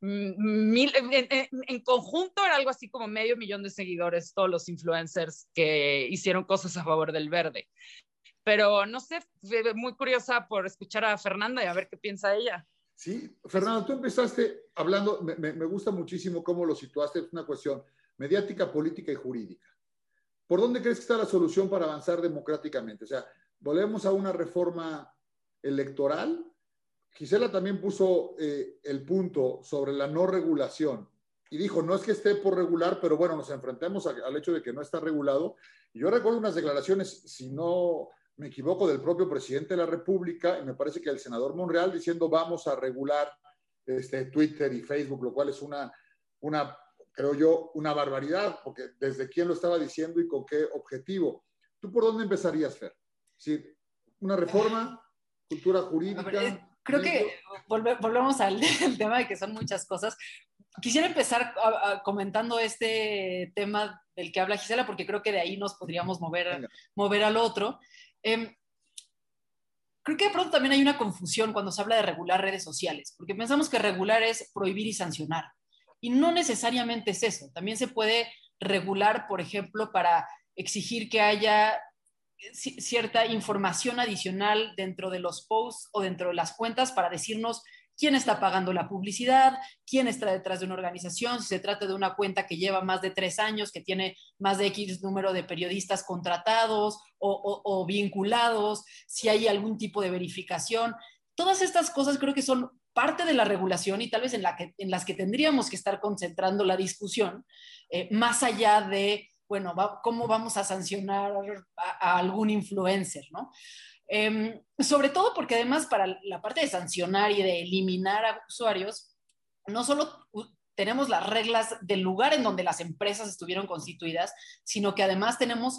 mil, en, en, en, conjunto era algo así como medio millón de seguidores, todos los influencers que hicieron cosas a favor del verde. Pero no sé, muy curiosa por escuchar a Fernanda y a ver qué piensa ella. Sí, Fernanda, tú empezaste hablando, me, gusta muchísimo cómo lo situaste, es una cuestión mediática, política y jurídica. ¿Por dónde crees que está la solución para avanzar democráticamente? O sea, volvemos a una reforma electoral. Gisela también puso eh, el punto sobre la no regulación y dijo, no es que esté por regular, pero bueno, nos enfrentemos al hecho de que no está regulado. Y yo recuerdo unas declaraciones, si no me equivoco, del propio presidente de la República, y me parece que el senador Monreal diciendo vamos a regular este, Twitter y Facebook, lo cual es una, una, creo yo, una barbaridad, porque desde quién lo estaba diciendo y con qué objetivo. ¿Tú por dónde empezarías, Fer? ¿Sí? ¿Una reforma? ¿Cultura jurídica? creo que volvemos al, <laughs> tema de que son muchas cosas. Quisiera empezar comentando este tema del que habla Gisela, porque creo que de ahí nos podríamos mover, mover al otro. Em, creo que de pronto también hay una confusión cuando se habla de regular redes sociales, porque pensamos que regular es prohibir y sancionar. Y no necesariamente es eso. También se puede regular, por ejemplo, para exigir que haya cierta información adicional dentro de los posts o dentro de las cuentas para decirnos quién está pagando la publicidad, quién está detrás de una organización, si se trata de una cuenta que lleva más de tres años, que tiene más de X número de periodistas contratados o, vinculados, si hay algún tipo de verificación. Todas estas cosas creo que son parte de la regulación y tal vez en, la que, en las que tendríamos que estar concentrando la discusión, eh, más allá de, bueno, ¿cómo vamos a sancionar a, a algún influencer? ¿no? Em, sobre todo porque además para la parte de sancionar y de eliminar a usuarios, no solo tenemos las reglas del lugar en donde las empresas estuvieron constituidas, sino que además tenemos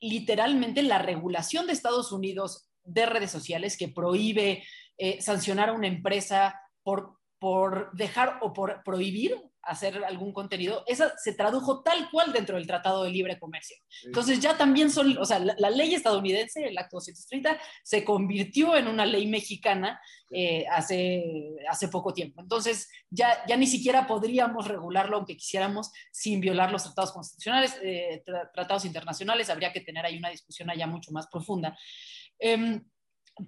literalmente la regulación de Estados Unidos de redes sociales que prohíbe eh, sancionar a una empresa por, por dejar o por prohibir hacer algún contenido, esa se tradujo tal cual dentro del Tratado de Libre Comercio. Entonces ya también son, o sea, la, ley estadounidense, el Acto 230, se convirtió en una ley mexicana eh, hace, hace poco tiempo. Entonces ya, ya ni siquiera podríamos regularlo aunque quisiéramos sin violar los tratados constitucionales, eh, tratados internacionales, habría que tener ahí una discusión allá mucho más profunda. Em,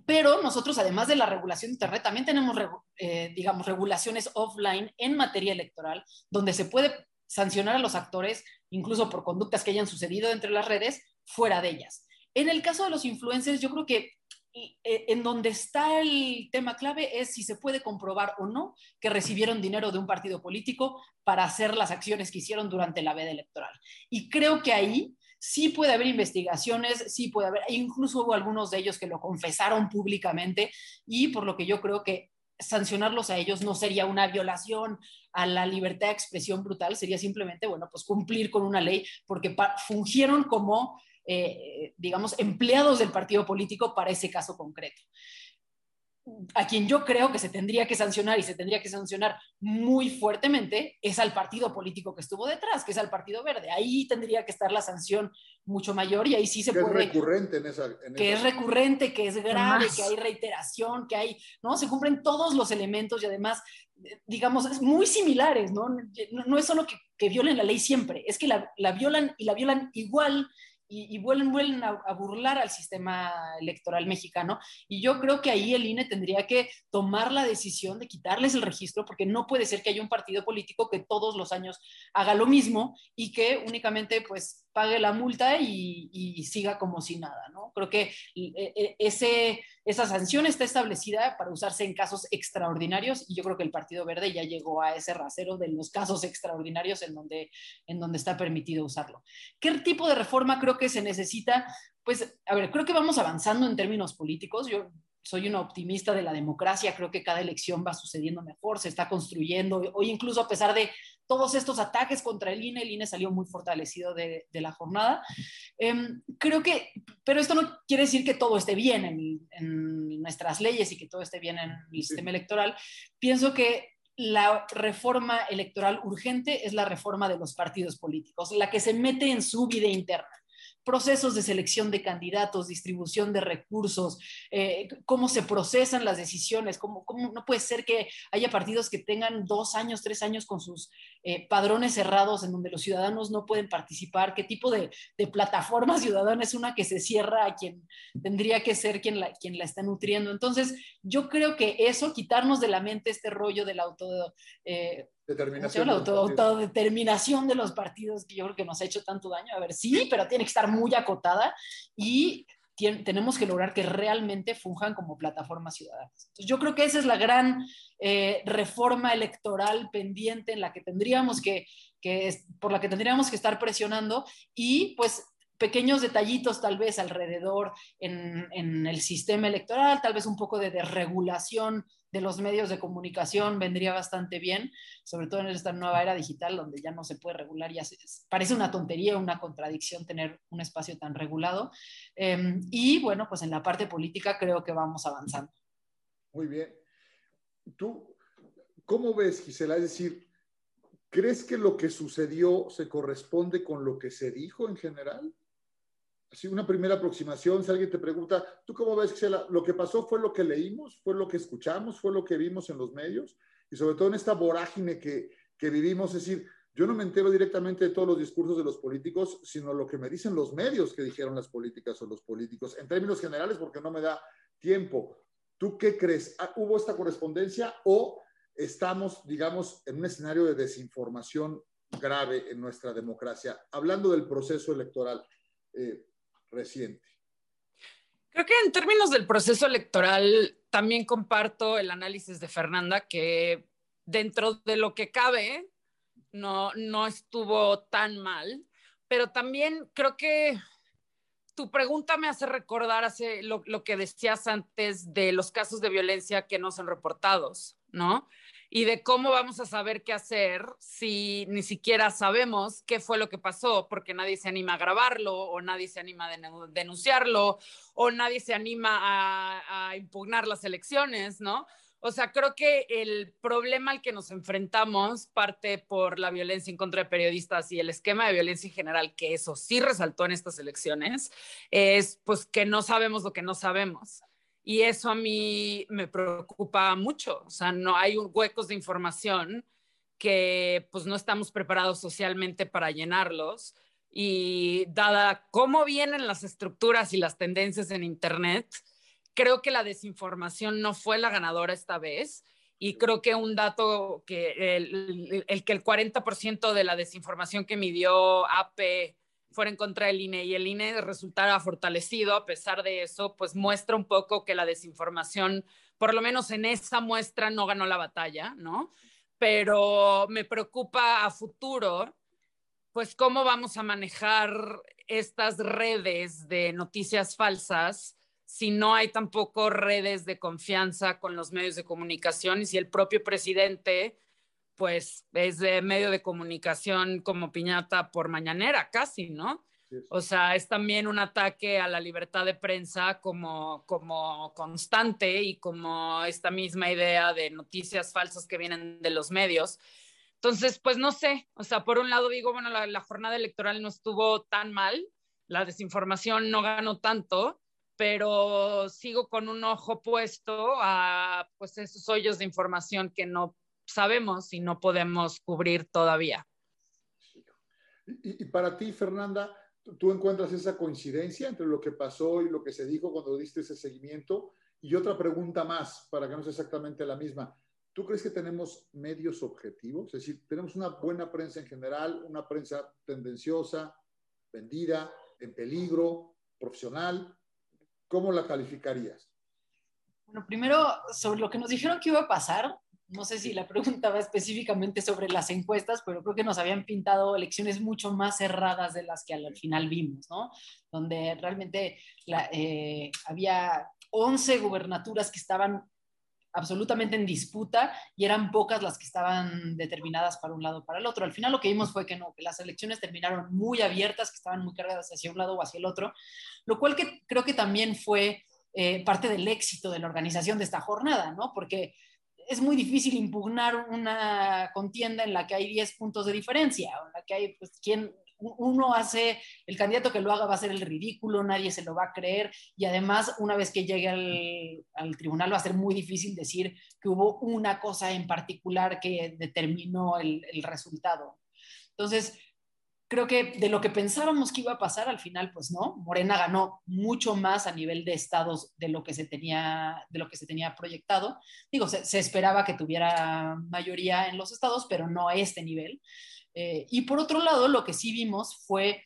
pero nosotros, además de la regulación de Internet, también tenemos, eh, digamos, regulaciones offline en materia electoral, donde se puede sancionar a los actores, incluso por conductas que hayan sucedido entre las redes, fuera de ellas. En el caso de los influencers, yo creo que eh, en donde está el tema clave es si se puede comprobar o no que recibieron dinero de un partido político para hacer las acciones que hicieron durante la veda electoral. Y creo que ahí sí puede haber investigaciones, sí puede haber, incluso hubo algunos de ellos que lo confesaron públicamente y por lo que yo creo que sancionarlos a ellos no sería una violación a la libertad de expresión brutal, sería simplemente, bueno, pues cumplir con una ley porque fungieron como, eh, digamos, empleados del partido político para ese caso concreto a quien yo creo que se tendría que sancionar y se tendría que sancionar muy fuertemente es al partido político que estuvo detrás, que es al Partido Verde. Ahí tendría que estar la sanción mucho mayor y ahí sí se que puede... Es recurrente en esa... que es recurrente, que es grave, que hay reiteración, que hay, ¿no? Se cumplen todos los elementos y además, digamos, es muy similares, ¿no? No, es solo que, que, violen la ley siempre, es que la, la violan y la violan igual y, vuelven, vuelven a, burlar al sistema electoral mexicano. Y yo creo que ahí el INE tendría que tomar la decisión de quitarles el registro, porque no puede ser que haya un partido político que todos los años haga lo mismo y que únicamente pues pague la multa y, siga como si nada, ¿no? Creo que eh, eh, ese, esa sanción está establecida para usarse en casos extraordinarios y yo creo que el Partido Verde ya llegó a ese rasero de los casos extraordinarios en donde, en donde está permitido usarlo. ¿Qué tipo de reforma creo que se necesita? Pues, a ver, creo que vamos avanzando en términos políticos. Yo soy una optimista de la democracia, creo que cada elección va sucediendo mejor, se está construyendo. Hoy incluso a pesar de todos estos ataques contra el INE, el INE salió muy fortalecido de, la jornada. Em, creo que, pero esto no quiere decir que todo esté bien en, en nuestras leyes y que todo esté bien en el sistema electoral. Pienso que la reforma electoral urgente es la reforma de los partidos políticos, la que se mete en su vida interna procesos de selección de candidatos, distribución de recursos, eh, cómo se procesan las decisiones, cómo, cómo, no puede ser que haya partidos que tengan dos años, tres años con sus eh, padrones cerrados en donde los ciudadanos no pueden participar, qué tipo de, plataforma <laughs> ciudadana es una que se cierra a quien tendría que ser quien la, quien la está nutriendo. Entonces, yo creo que eso, quitarnos de la mente este rollo del auto... Eh, Determinación. La autodeterminación de los partidos que yo creo que nos ha hecho tanto daño. A ver, sí, pero tiene que estar muy acotada y tenemos que lograr que realmente funjan como plataformas ciudadanas. Entonces, yo creo que esa es la gran eh, reforma electoral pendiente en la que tendríamos que, que, por la que tendríamos que estar presionando y pues pequeños detallitos tal vez alrededor en, en, el sistema electoral, tal vez un poco de desregulación de los medios de comunicación vendría bastante bien, sobre todo en esta nueva era digital donde ya no se puede regular, ya parece una tontería, una contradicción tener un espacio tan regulado. Em, y bueno, pues en la parte política creo que vamos avanzando. Muy bien. ¿Tú cómo ves, Gisela? Es decir, ¿crees que lo que sucedió se corresponde con lo que se dijo en general? Así una primera aproximación, si alguien te pregunta, ¿tú cómo ves, Gisela? ¿Lo que pasó fue lo que leímos, fue lo que escuchamos, fue lo que vimos en los medios? Y sobre todo en esta vorágine que, que vivimos, es decir, yo no me entero directamente de todos los discursos de los políticos, sino lo que me dicen los medios que dijeron las políticas o los políticos, en términos generales, porque no me da tiempo. ¿Tú qué crees? Ah, ¿Hubo esta correspondencia o estamos, digamos, en un escenario de desinformación grave en nuestra democracia? Hablando del proceso electoral, eh, reciente. Creo que en términos del proceso electoral también comparto el análisis de Fernanda que dentro de lo que cabe no, no estuvo tan mal, pero también creo que tu pregunta me hace recordar hace lo, lo, que decías antes de los casos de violencia que no son reportados, ¿no? Y de cómo vamos a saber qué hacer si ni siquiera sabemos qué fue lo que pasó, porque nadie se anima a grabarlo o nadie se anima a denunciarlo o nadie se anima a, impugnar las elecciones, ¿no? O sea, creo que el problema al que nos enfrentamos parte por la violencia en contra de periodistas y el esquema de violencia en general, que eso sí resaltó en estas elecciones, es pues que no sabemos lo que no sabemos y eso a mí me preocupa mucho. O sea, no hay huecos de información que pues no estamos preparados socialmente para llenarlos. Y dada cómo vienen las estructuras y las tendencias en Internet, creo que la desinformación no fue la ganadora esta vez. Y creo que un dato que el, el que el 40% de la desinformación que midió AP fuera en contra del INE y el INE resultara fortalecido, a pesar de eso, pues muestra un poco que la desinformación, por lo menos en esa muestra, no ganó la batalla, ¿no? Pero me preocupa a futuro, pues cómo vamos a manejar estas redes de noticias falsas si no hay tampoco redes de confianza con los medios de comunicación y si el propio presidente pues es de medio de comunicación como piñata por mañanera, casi, ¿no? O sea, es también un ataque a la libertad de prensa como, como constante y como esta misma idea de noticias falsas que vienen de los medios. Entonces, pues no sé, o sea, por un lado digo, bueno, la, la jornada electoral no estuvo tan mal, la desinformación no ganó tanto, pero sigo con un ojo puesto a pues esos hoyos de información que no sabemos y no podemos cubrir todavía. Y, para ti, Fernanda, ¿tú encuentras esa coincidencia entre lo que pasó y lo que se dijo cuando diste ese seguimiento? Y otra pregunta más, para que no sea exactamente la misma. ¿Tú crees que tenemos medios objetivos? Es decir, tenemos una buena prensa en general, una prensa tendenciosa, vendida, en peligro, profesional. ¿Cómo la calificarías? Bueno, primero, sobre lo que nos dijeron que iba a pasar, no sé si la pregunta va específicamente sobre las encuestas, pero creo que nos habían pintado elecciones mucho más cerradas de las que al final vimos, ¿no? Donde realmente eh, había 11 gubernaturas que estaban absolutamente en disputa y eran pocas las que estaban determinadas para un lado o para el otro. Al final lo que vimos fue que no, que las elecciones terminaron muy abiertas, que estaban muy cargadas hacia un lado o hacia el otro, lo cual que creo que también fue eh, parte del éxito de la organización de esta jornada, ¿no? Porque es muy difícil impugnar una contienda en la que hay 10 puntos de diferencia, en la que hay, pues, quien uno hace, el candidato que lo haga va a ser el ridículo, nadie se lo va a creer y además una vez que llegue al, al, tribunal va a ser muy difícil decir que hubo una cosa en particular que determinó el, el resultado. Entonces, creo que de lo que pensábamos que iba a pasar, al final, pues no. Morena ganó mucho más a nivel de estados de lo que se tenía, de lo que se tenía proyectado. Digo, se, esperaba que tuviera mayoría en los estados, pero no a este nivel. Eh, y por otro lado, lo que sí vimos fue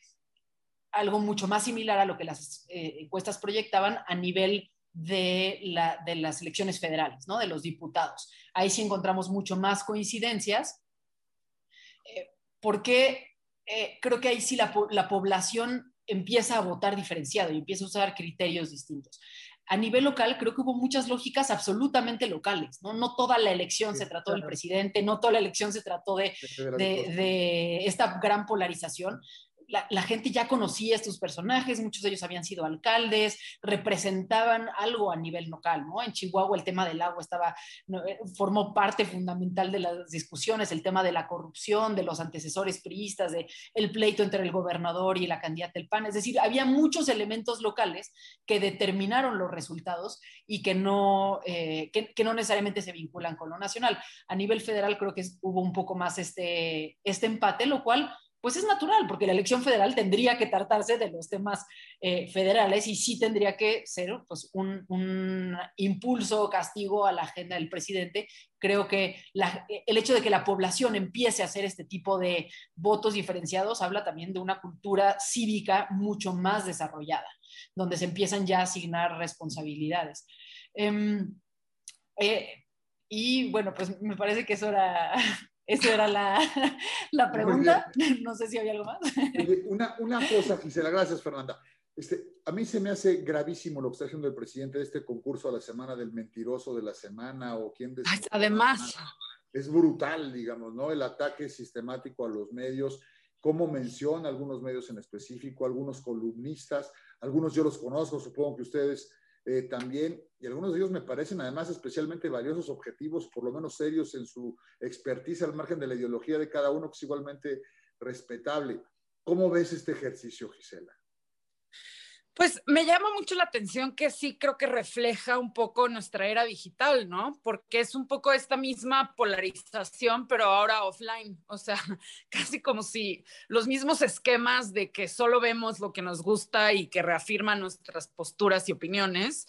algo mucho más similar a lo que las eh, encuestas proyectaban a nivel de, las elecciones federales, ¿no? de los diputados. Ahí sí encontramos mucho más coincidencias, eh, porque eh, creo que ahí sí la, la, población empieza a votar diferenciado y empieza a usar criterios distintos. A nivel local, creo que hubo muchas lógicas absolutamente locales, ¿no? No toda la elección se trató del presidente, no toda la elección se trató de, de, de esta gran polarización la, gente ya conocía estos personajes, muchos de ellos habían sido alcaldes, representaban algo a nivel local, ¿no? En Chihuahua el tema del agua estaba, eh, formó parte fundamental de las discusiones, el tema de la corrupción, de los antecesores priistas, de el pleito entre el gobernador y la candidata del PAN, es decir, había muchos elementos locales que determinaron los resultados y que no, eh, que, no necesariamente se vinculan con lo nacional. A nivel federal creo que hubo un poco más este, este empate, lo cual pues es natural, porque la elección federal tendría que tratarse de los temas eh, federales y sí tendría que ser pues, un, un, impulso o castigo a la agenda del presidente. Creo que el hecho de que la población empiece a hacer este tipo de votos diferenciados habla también de una cultura cívica mucho más desarrollada, donde se empiezan ya a asignar responsabilidades. Em, eh, y bueno, pues me parece que eso era esa era la, <laughs> la pregunta. <laughs> No sé si había algo más. Una, una cosa, Gisela, gracias Fernanda. Este, a mí se me hace gravísimo lo que está haciendo el presidente de este concurso a la semana del mentiroso de la semana o quién Además. Es brutal, digamos, ¿no? El ataque sistemático a los medios, cómo menciona algunos medios en específico, algunos columnistas, algunos yo los conozco, supongo que ustedes eh, también, y algunos de ellos me parecen además especialmente valiosos, objetivos, por lo menos serios en su expertise al margen de la ideología de cada uno, que es igualmente respetable. ¿Cómo ves este ejercicio, Gisela? Pues me llama mucho la atención que sí creo que refleja un poco nuestra era digital, ¿no? Porque es un poco esta misma polarización, pero ahora offline. O sea, <laughs> casi como si los mismos esquemas de que solo vemos lo que nos gusta y que reafirman nuestras posturas y opiniones,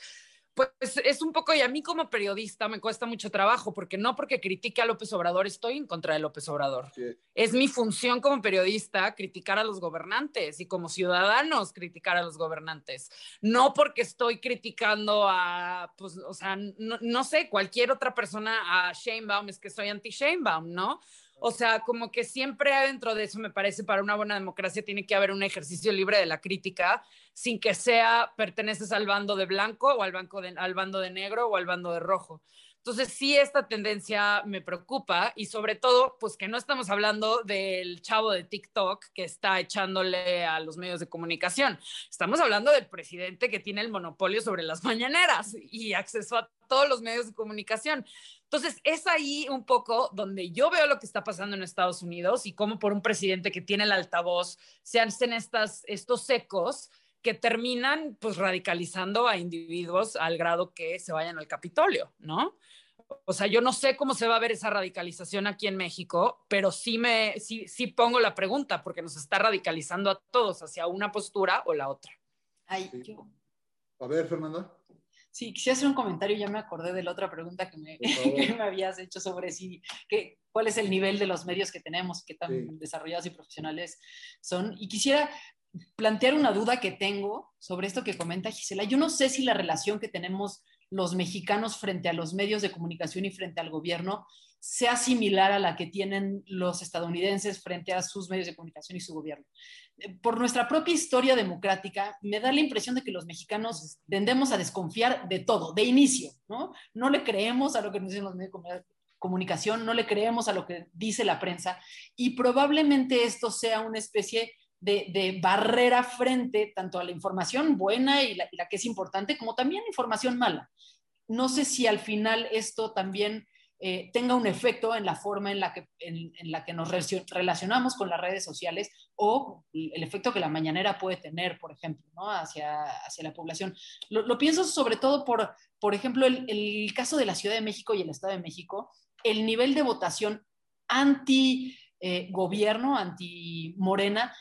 pues es un poco, y a mí como periodista me cuesta mucho trabajo, porque no porque critique a López Obrador estoy en contra de López Obrador. Es mi función como periodista criticar a los gobernantes y como ciudadanos criticar a los gobernantes. No porque estoy criticando a, pues, o sea, no, no sé, cualquier otra persona, a Sheinbaum, es que soy anti-Sheinbaum, ¿no? O sea, como que siempre dentro de eso, me parece, para una buena democracia tiene que haber un ejercicio libre de la crítica, sin que sea perteneces al bando de blanco o al, banco al bando de negro o al bando de rojo. Entonces, sí, esta tendencia me preocupa y sobre todo, pues que no estamos hablando del chavo de TikTok que está echándole a los medios de comunicación. Estamos hablando del presidente que tiene el monopolio sobre las <laughs> mañaneras y acceso a todos los medios de comunicación. Entonces, es ahí un poco donde yo veo lo que está pasando en Estados Unidos y cómo por un presidente que tiene el altavoz se hacen estas, estos ecos que terminan pues radicalizando a individuos al grado que se vayan al Capitolio, ¿no? O sea, yo no sé cómo se va a ver esa radicalización aquí en México, pero sí me sí, sí pongo la pregunta porque nos está radicalizando a todos hacia una postura o la otra. Ay, yo... A ver, Fernanda. Sí, quisiera hacer un comentario, ya me acordé de la otra pregunta que me, <laughs> que me habías hecho sobre si, que, cuál es el nivel de los medios que tenemos, qué tan desarrollados y profesionales son. Y quisiera plantear una duda que tengo sobre esto que comenta Gisela. Yo no sé si la relación que tenemos los mexicanos frente a los medios de comunicación y frente al gobierno sea similar a la que tienen los estadounidenses frente a sus medios de comunicación y su gobierno. Eh, por nuestra propia historia democrática, me da la impresión de que los mexicanos tendemos a desconfiar de todo, de inicio, ¿no? No le creemos a lo que nos dicen los medios de comunicación, no le creemos a lo que dice la prensa y probablemente esto sea una especie de, barrera frente tanto a la información buena y la, que es importante, como también información mala. No sé si al final esto también eh, tenga un efecto en la forma en la que, en, la que nos relacionamos con las redes sociales o el efecto que la mañanera puede tener, por ejemplo, ¿no? hacia, hacia la población. Lo, pienso sobre todo por, por ejemplo, el, caso de la Ciudad de México y el Estado de México, el nivel de votación anti eh, gobierno, anti Morena,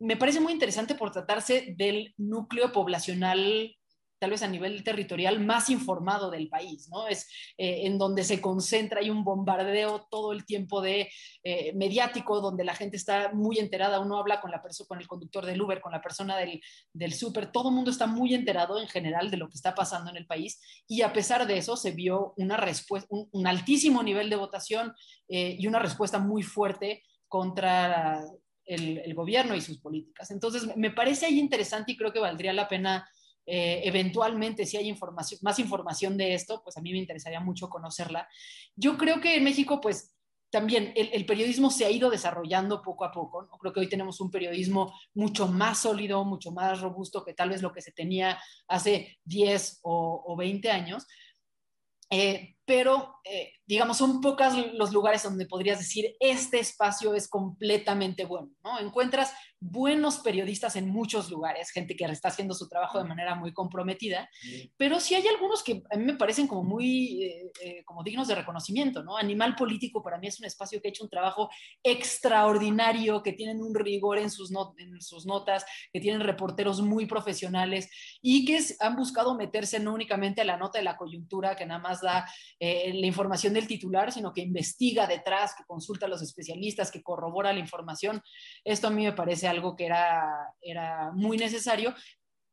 me parece muy interesante por tratarse del núcleo poblacional tal vez a nivel territorial, más informado del país, ¿no? Es eh, en donde se concentra, hay un bombardeo todo el tiempo de eh, mediático, donde la gente está muy enterada, uno habla con la con el conductor del Uber, con la persona del, del súper, todo el mundo está muy enterado en general de lo que está pasando en el país y a pesar de eso se vio una respuesta, un, altísimo nivel de votación eh, y una respuesta muy fuerte contra el, gobierno y sus políticas. Entonces, me parece ahí interesante y creo que valdría la pena eh, eventualmente, si hay información, más información de esto, pues a mí me interesaría mucho conocerla. Yo creo que en México, pues también el, periodismo se ha ido desarrollando poco a poco. ¿no? Creo que hoy tenemos un periodismo mucho más sólido, mucho más robusto que tal vez lo que se tenía hace 10 o, o 20 años. Eh, pero eh, digamos, son pocas los lugares donde podrías decir, este espacio es completamente bueno, ¿no? Encuentras buenos periodistas en muchos lugares, gente que está haciendo su trabajo de manera muy comprometida, pero sí hay algunos que a mí me parecen como muy, eh, eh, como dignos de reconocimiento, ¿no? Animal Político para mí es un espacio que ha hecho un trabajo extraordinario, que tienen un rigor en sus, en sus notas, que tienen reporteros muy profesionales y que han buscado meterse no únicamente a la nota de la coyuntura, que nada más da eh, la información del titular, sino que investiga detrás, que consulta a los especialistas, que corrobora la información. Esto a mí me parece algo que era, era muy necesario.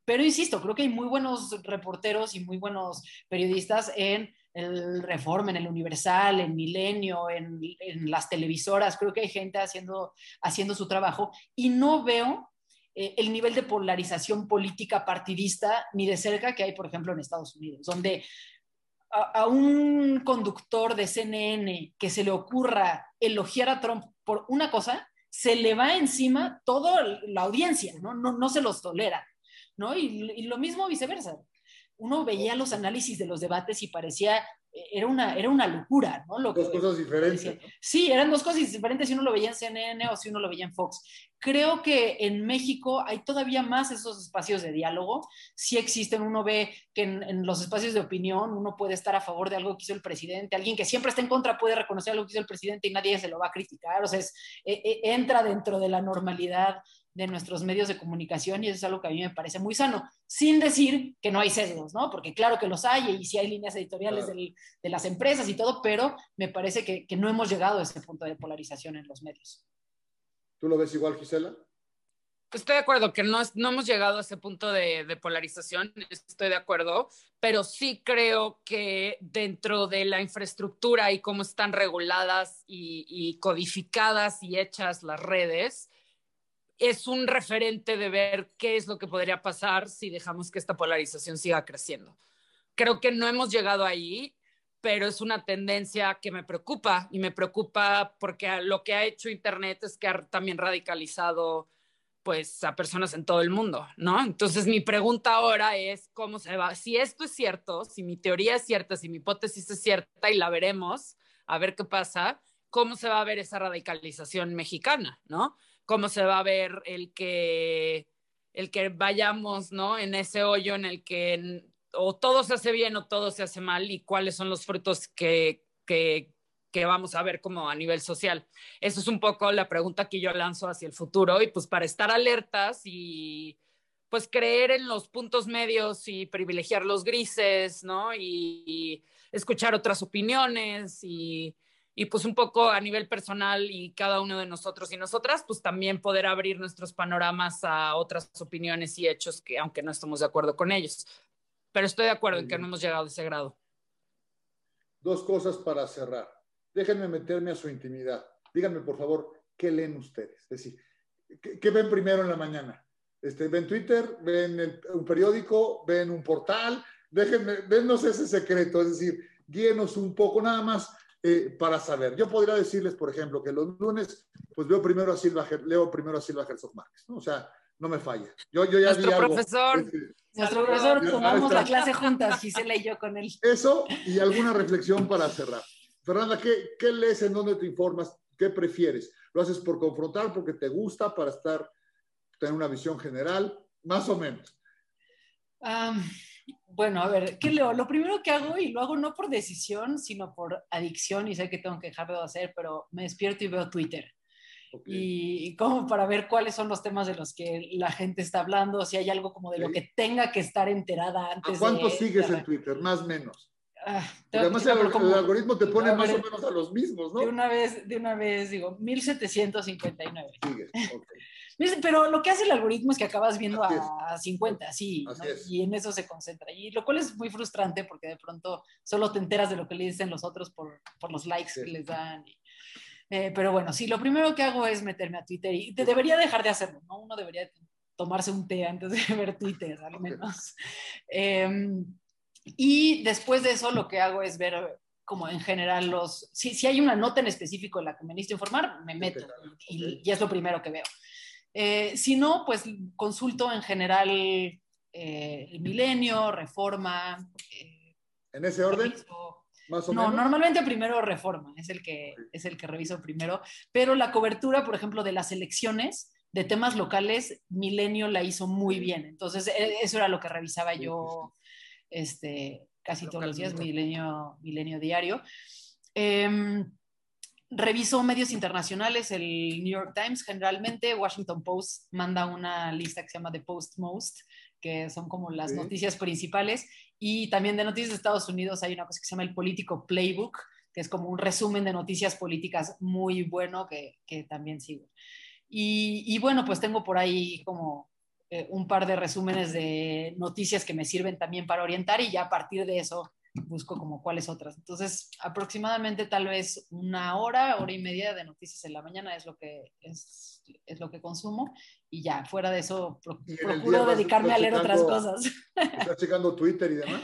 Pero insisto, creo que hay muy buenos reporteros y muy buenos periodistas en el Reforma, en el Universal, en Milenio, en, en, las televisoras. Creo que hay gente haciendo, haciendo su trabajo y no veo eh, el nivel de polarización política partidista ni de cerca que hay, por ejemplo, en Estados Unidos, donde a, un conductor de CNN que se le ocurra elogiar a Trump por una cosa, se le va encima toda la audiencia, ¿no? No, no se los tolera, ¿no? Y, y, lo mismo viceversa. Uno veía los análisis de los debates y parecía era una, era una locura, ¿no? dos cosas diferentes. Sí, eran dos cosas diferentes si uno lo veía en CNN o si uno lo veía en Fox. Creo que en México hay todavía más esos espacios de diálogo. Sí existen, uno ve que en, los espacios de opinión uno puede estar a favor de algo que hizo el presidente, alguien que siempre está en contra puede reconocer algo que hizo el presidente y nadie se lo va a criticar, o sea, es, e, e, entra dentro de la normalidad de nuestros medios de comunicación y eso es algo que a mí me parece muy sano, sin decir que no hay sesgos, ¿no? Porque claro que los hay y sí hay líneas editoriales del, de las empresas y todo, pero me parece que, que, no hemos llegado a ese punto de polarización en los medios. ¿Tú lo ves igual, Gisela? Estoy de acuerdo que no, no hemos llegado a ese punto de, de, polarización, estoy de acuerdo, pero sí creo que dentro de la infraestructura y cómo están reguladas y, y codificadas y hechas las redes, es un referente de ver qué es lo que podría pasar si dejamos que esta polarización siga creciendo. Creo que no hemos llegado ahí, pero es una tendencia que me preocupa y me preocupa porque lo que ha hecho Internet es que ha también radicalizado pues a personas en todo el mundo, ¿no? Entonces mi pregunta ahora es cómo se va, si esto es cierto, si mi teoría es cierta, si mi hipótesis es cierta y la veremos, a ver qué pasa, cómo se va a ver esa radicalización mexicana, ¿no? Cómo se va a ver el que, el que vayamos, ¿no? En ese hoyo en el que o todo se hace bien o todo se hace mal y cuáles son los frutos que, que, que vamos a ver como a nivel social. Eso es un poco la pregunta que yo lanzo hacia el futuro y pues para estar alertas y pues creer en los puntos medios y privilegiar los grises, ¿no? Y, y escuchar otras opiniones y, y pues un poco a nivel personal y cada uno de nosotros y nosotras, pues también poder abrir nuestros panoramas a otras opiniones y hechos que aunque no estemos de acuerdo con ellos. Pero estoy de acuerdo en que no hemos llegado a ese grado. Dos cosas para cerrar. Déjenme meterme a su intimidad. Díganme, por favor, ¿qué leen ustedes? Es decir, ¿qué, ven primero en la mañana? Este, ¿Ven Twitter? ¿Ven un periódico? ¿Ven un portal? Déjenme, dennos ese secreto, es decir, guíenos un poco nada más eh, para saber. Yo podría decirles, por ejemplo, que los lunes, pues veo primero a Silva, leo primero a Silva Herzog Márquez, ¿no? O sea, no me falla. Yo, yo ya Nuestro profesor. Nuestro profesor, tomamos la clase juntas, Gisela y yo con él. Eso y alguna reflexión para cerrar. Fernanda, ¿qué, ¿qué lees? ¿En dónde te informas? ¿Qué prefieres? ¿Lo haces por confrontar, porque te gusta, para estar, tener una visión general? Más o menos. Um, bueno, a ver, ¿qué leo? Lo primero que hago, y lo hago no por decisión, sino por adicción, y sé que tengo que dejarlo de hacer, pero me despierto y veo Twitter. y, como para ver cuáles son los temas de los que la gente está hablando, si hay algo como de lo que tenga que estar enterada antes. ¿A cuántos sigues en Twitter? Más o menos. Ah, además el, algoritmo te pone más o menos a los mismos, ¿no? De una vez, de una vez digo, 1759. Sigues, Pero lo que hace el algoritmo es que acabas viendo a 50, sí, y en eso se concentra. Y lo cual es muy frustrante porque de pronto solo te enteras de lo que le dicen los otros por, por los likes que les dan. Eh, pero bueno, sí, lo primero que hago es meterme a Twitter y te debería dejar de hacerlo, ¿no? Uno debería tomarse un té antes de ver Twitter, al menos. Em, y después de eso lo que hago es ver como en general los, si, si hay una nota en específico en la que me necesito informar, me meto y, y, es lo primero que veo. Eh, si no, pues consulto en general eh, el milenio, reforma. ¿En ese orden? ¿Más o no, normalmente primero reforma, es el, que, es el que reviso primero, pero la cobertura, por ejemplo, de las elecciones de temas locales, Milenio la hizo muy bien. Entonces, e, eso era lo que revisaba yo este, casi todos los días, Milenio, Milenio Diario. Reviso medios internacionales, el New York Times generalmente, Washington Post manda una lista que se llama The Post Most, que son como las noticias principales, y también de noticias de Estados Unidos hay una cosa que se llama el Político Playbook, que es como un resumen de noticias políticas muy bueno que, que también sigo. Y, y, bueno, pues tengo por ahí como eh, un par de resúmenes de noticias que me sirven también para orientar y ya a partir de eso busco como cuáles otras. Entonces, aproximadamente tal vez una hora, hora y media de noticias en la mañana es lo que, es, es lo que consumo y ya, fuera de eso, procuro dedicarme a leer otras cosas. <laughs> ¿Estás checando Twitter y demás?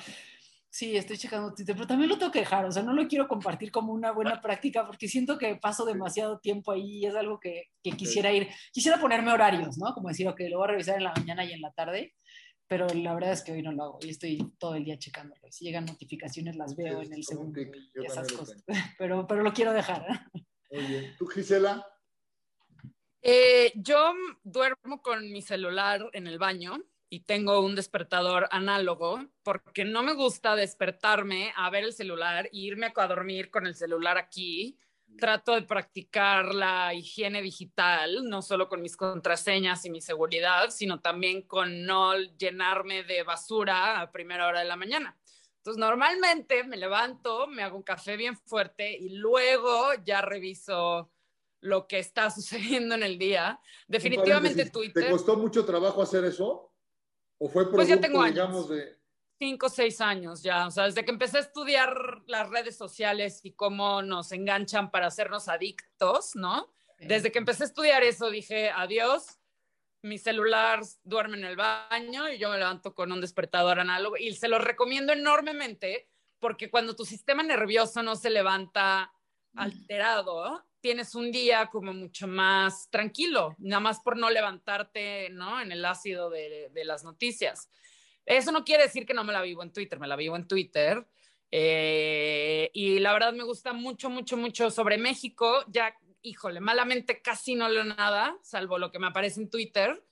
Sí, estoy checando Twitter, pero también lo tengo que dejar, o sea, no lo quiero compartir como una buena <laughs> práctica porque siento que paso demasiado tiempo ahí y es algo que, que quisiera ir, quisiera ponerme horarios, ¿no? Como decir, ok, lo voy a revisar en la mañana y en la tarde, pero la verdad es que hoy no lo hago y estoy todo el día checándolo. Si llegan notificaciones las veo en el segundo y esas cosas, <laughs> pero, pero lo quiero dejar. Muy bien. ¿Tú, Gisela? Eh, yo duermo con mi celular en el baño y tengo un despertador análogo porque no me gusta despertarme a ver el celular e irme a dormir con el celular aquí. Trato de practicar la higiene digital, no solo con mis contraseñas y mi seguridad, sino también con no llenarme de basura a primera hora de la mañana. Entonces, normalmente me levanto, me hago un café bien fuerte y luego ya reviso lo que está <laughs> sucediendo en el día. Definitivamente Twitter. ¿Te costó mucho trabajo hacer eso? ¿O fue producto, pues ya tengo digamos, de...? Cinco o seis años ya, o sea, desde que empecé a estudiar las redes sociales y cómo nos enganchan para hacernos adictos, ¿no? Desde que empecé a estudiar eso dije, adiós, mi celular duerme en el baño y yo me levanto con un despertador análogo y se lo recomiendo enormemente porque cuando tu sistema nervioso no se levanta alterado, tienes un día como mucho más tranquilo, nada más por no levantarte, ¿no? En el ácido de, de las noticias. Eso no quiere decir que no me la vivo en Twitter, me la vivo en Twitter. Eh, y la verdad me gusta mucho, mucho, mucho sobre México. Ya, híjole, malamente casi no leo nada, salvo lo que me aparece en Twitter.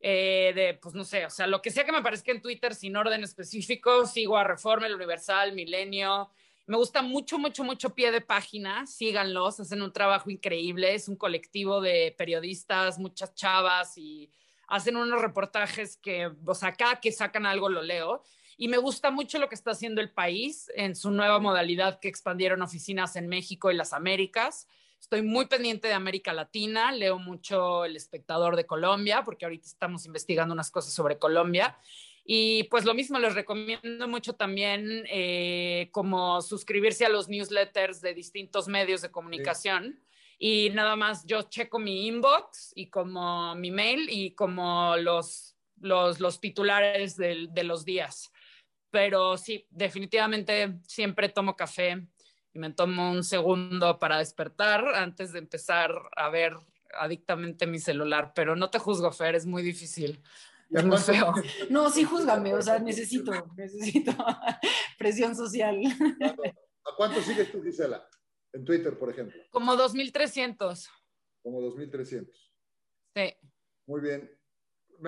Eh, de, pues no sé, o sea, lo que sea que me aparezca en Twitter sin orden específico, sigo a Reforma, El Universal, Milenio, me gusta mucho, mucho, mucho pie de página. Síganlos, hacen un trabajo increíble. Es un colectivo de periodistas, muchas chavas y hacen unos reportajes que, o sea, cada que sacan algo lo leo. Y me gusta mucho lo que está haciendo el país en su nueva modalidad que expandieron oficinas en México y las Américas. Estoy muy pendiente de América Latina, leo mucho El Espectador de Colombia, porque ahorita estamos investigando unas cosas sobre Colombia. Y pues lo mismo, les recomiendo mucho también eh, como suscribirse a los newsletters de distintos medios de comunicación. Y nada más yo checo mi inbox y como mi mail y como los, los, los titulares de, de los días. Pero sí, definitivamente siempre tomo café y me tomo un segundo para despertar antes de empezar a ver adictamente mi celular. Pero no te juzgo, Fer, es muy difícil. Es muy feo. No, sí, júzgame, o sea, necesito, necesito <laughs> presión social. ¿A cuánto sigues tú, Gisela? En Twitter, por ejemplo. Como 2.300. Como 2.300. Sí. Muy bien.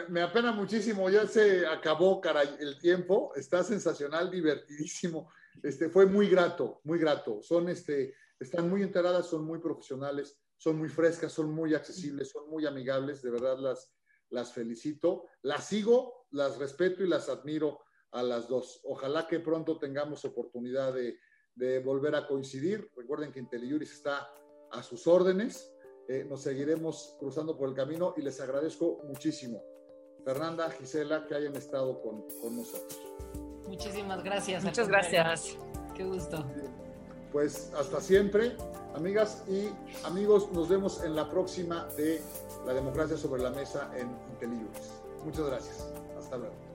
Me, apena muchísimo, ya se acabó, caray, el tiempo. Está sensacional, divertidísimo. Este, fue muy grato, muy grato. Son, este, están muy enteradas, son muy profesionales, son muy frescas, son muy accesibles, son muy amigables, de verdad las, las felicito. Las sigo, las respeto y las admiro a las dos. Ojalá que pronto tengamos oportunidad de, de volver a coincidir. Recuerden que Inteliuris está a sus órdenes. Eh, nos seguiremos cruzando por el camino y les agradezco muchísimo. Fernanda, Gisela, que hayan estado con, con nosotros. Muchísimas gracias. Muchas gracias. Qué gusto. Pues hasta siempre, amigas y amigos. Nos vemos en la próxima de La Democracia sobre la Mesa en Inteliuris. Muchas gracias. Hasta luego.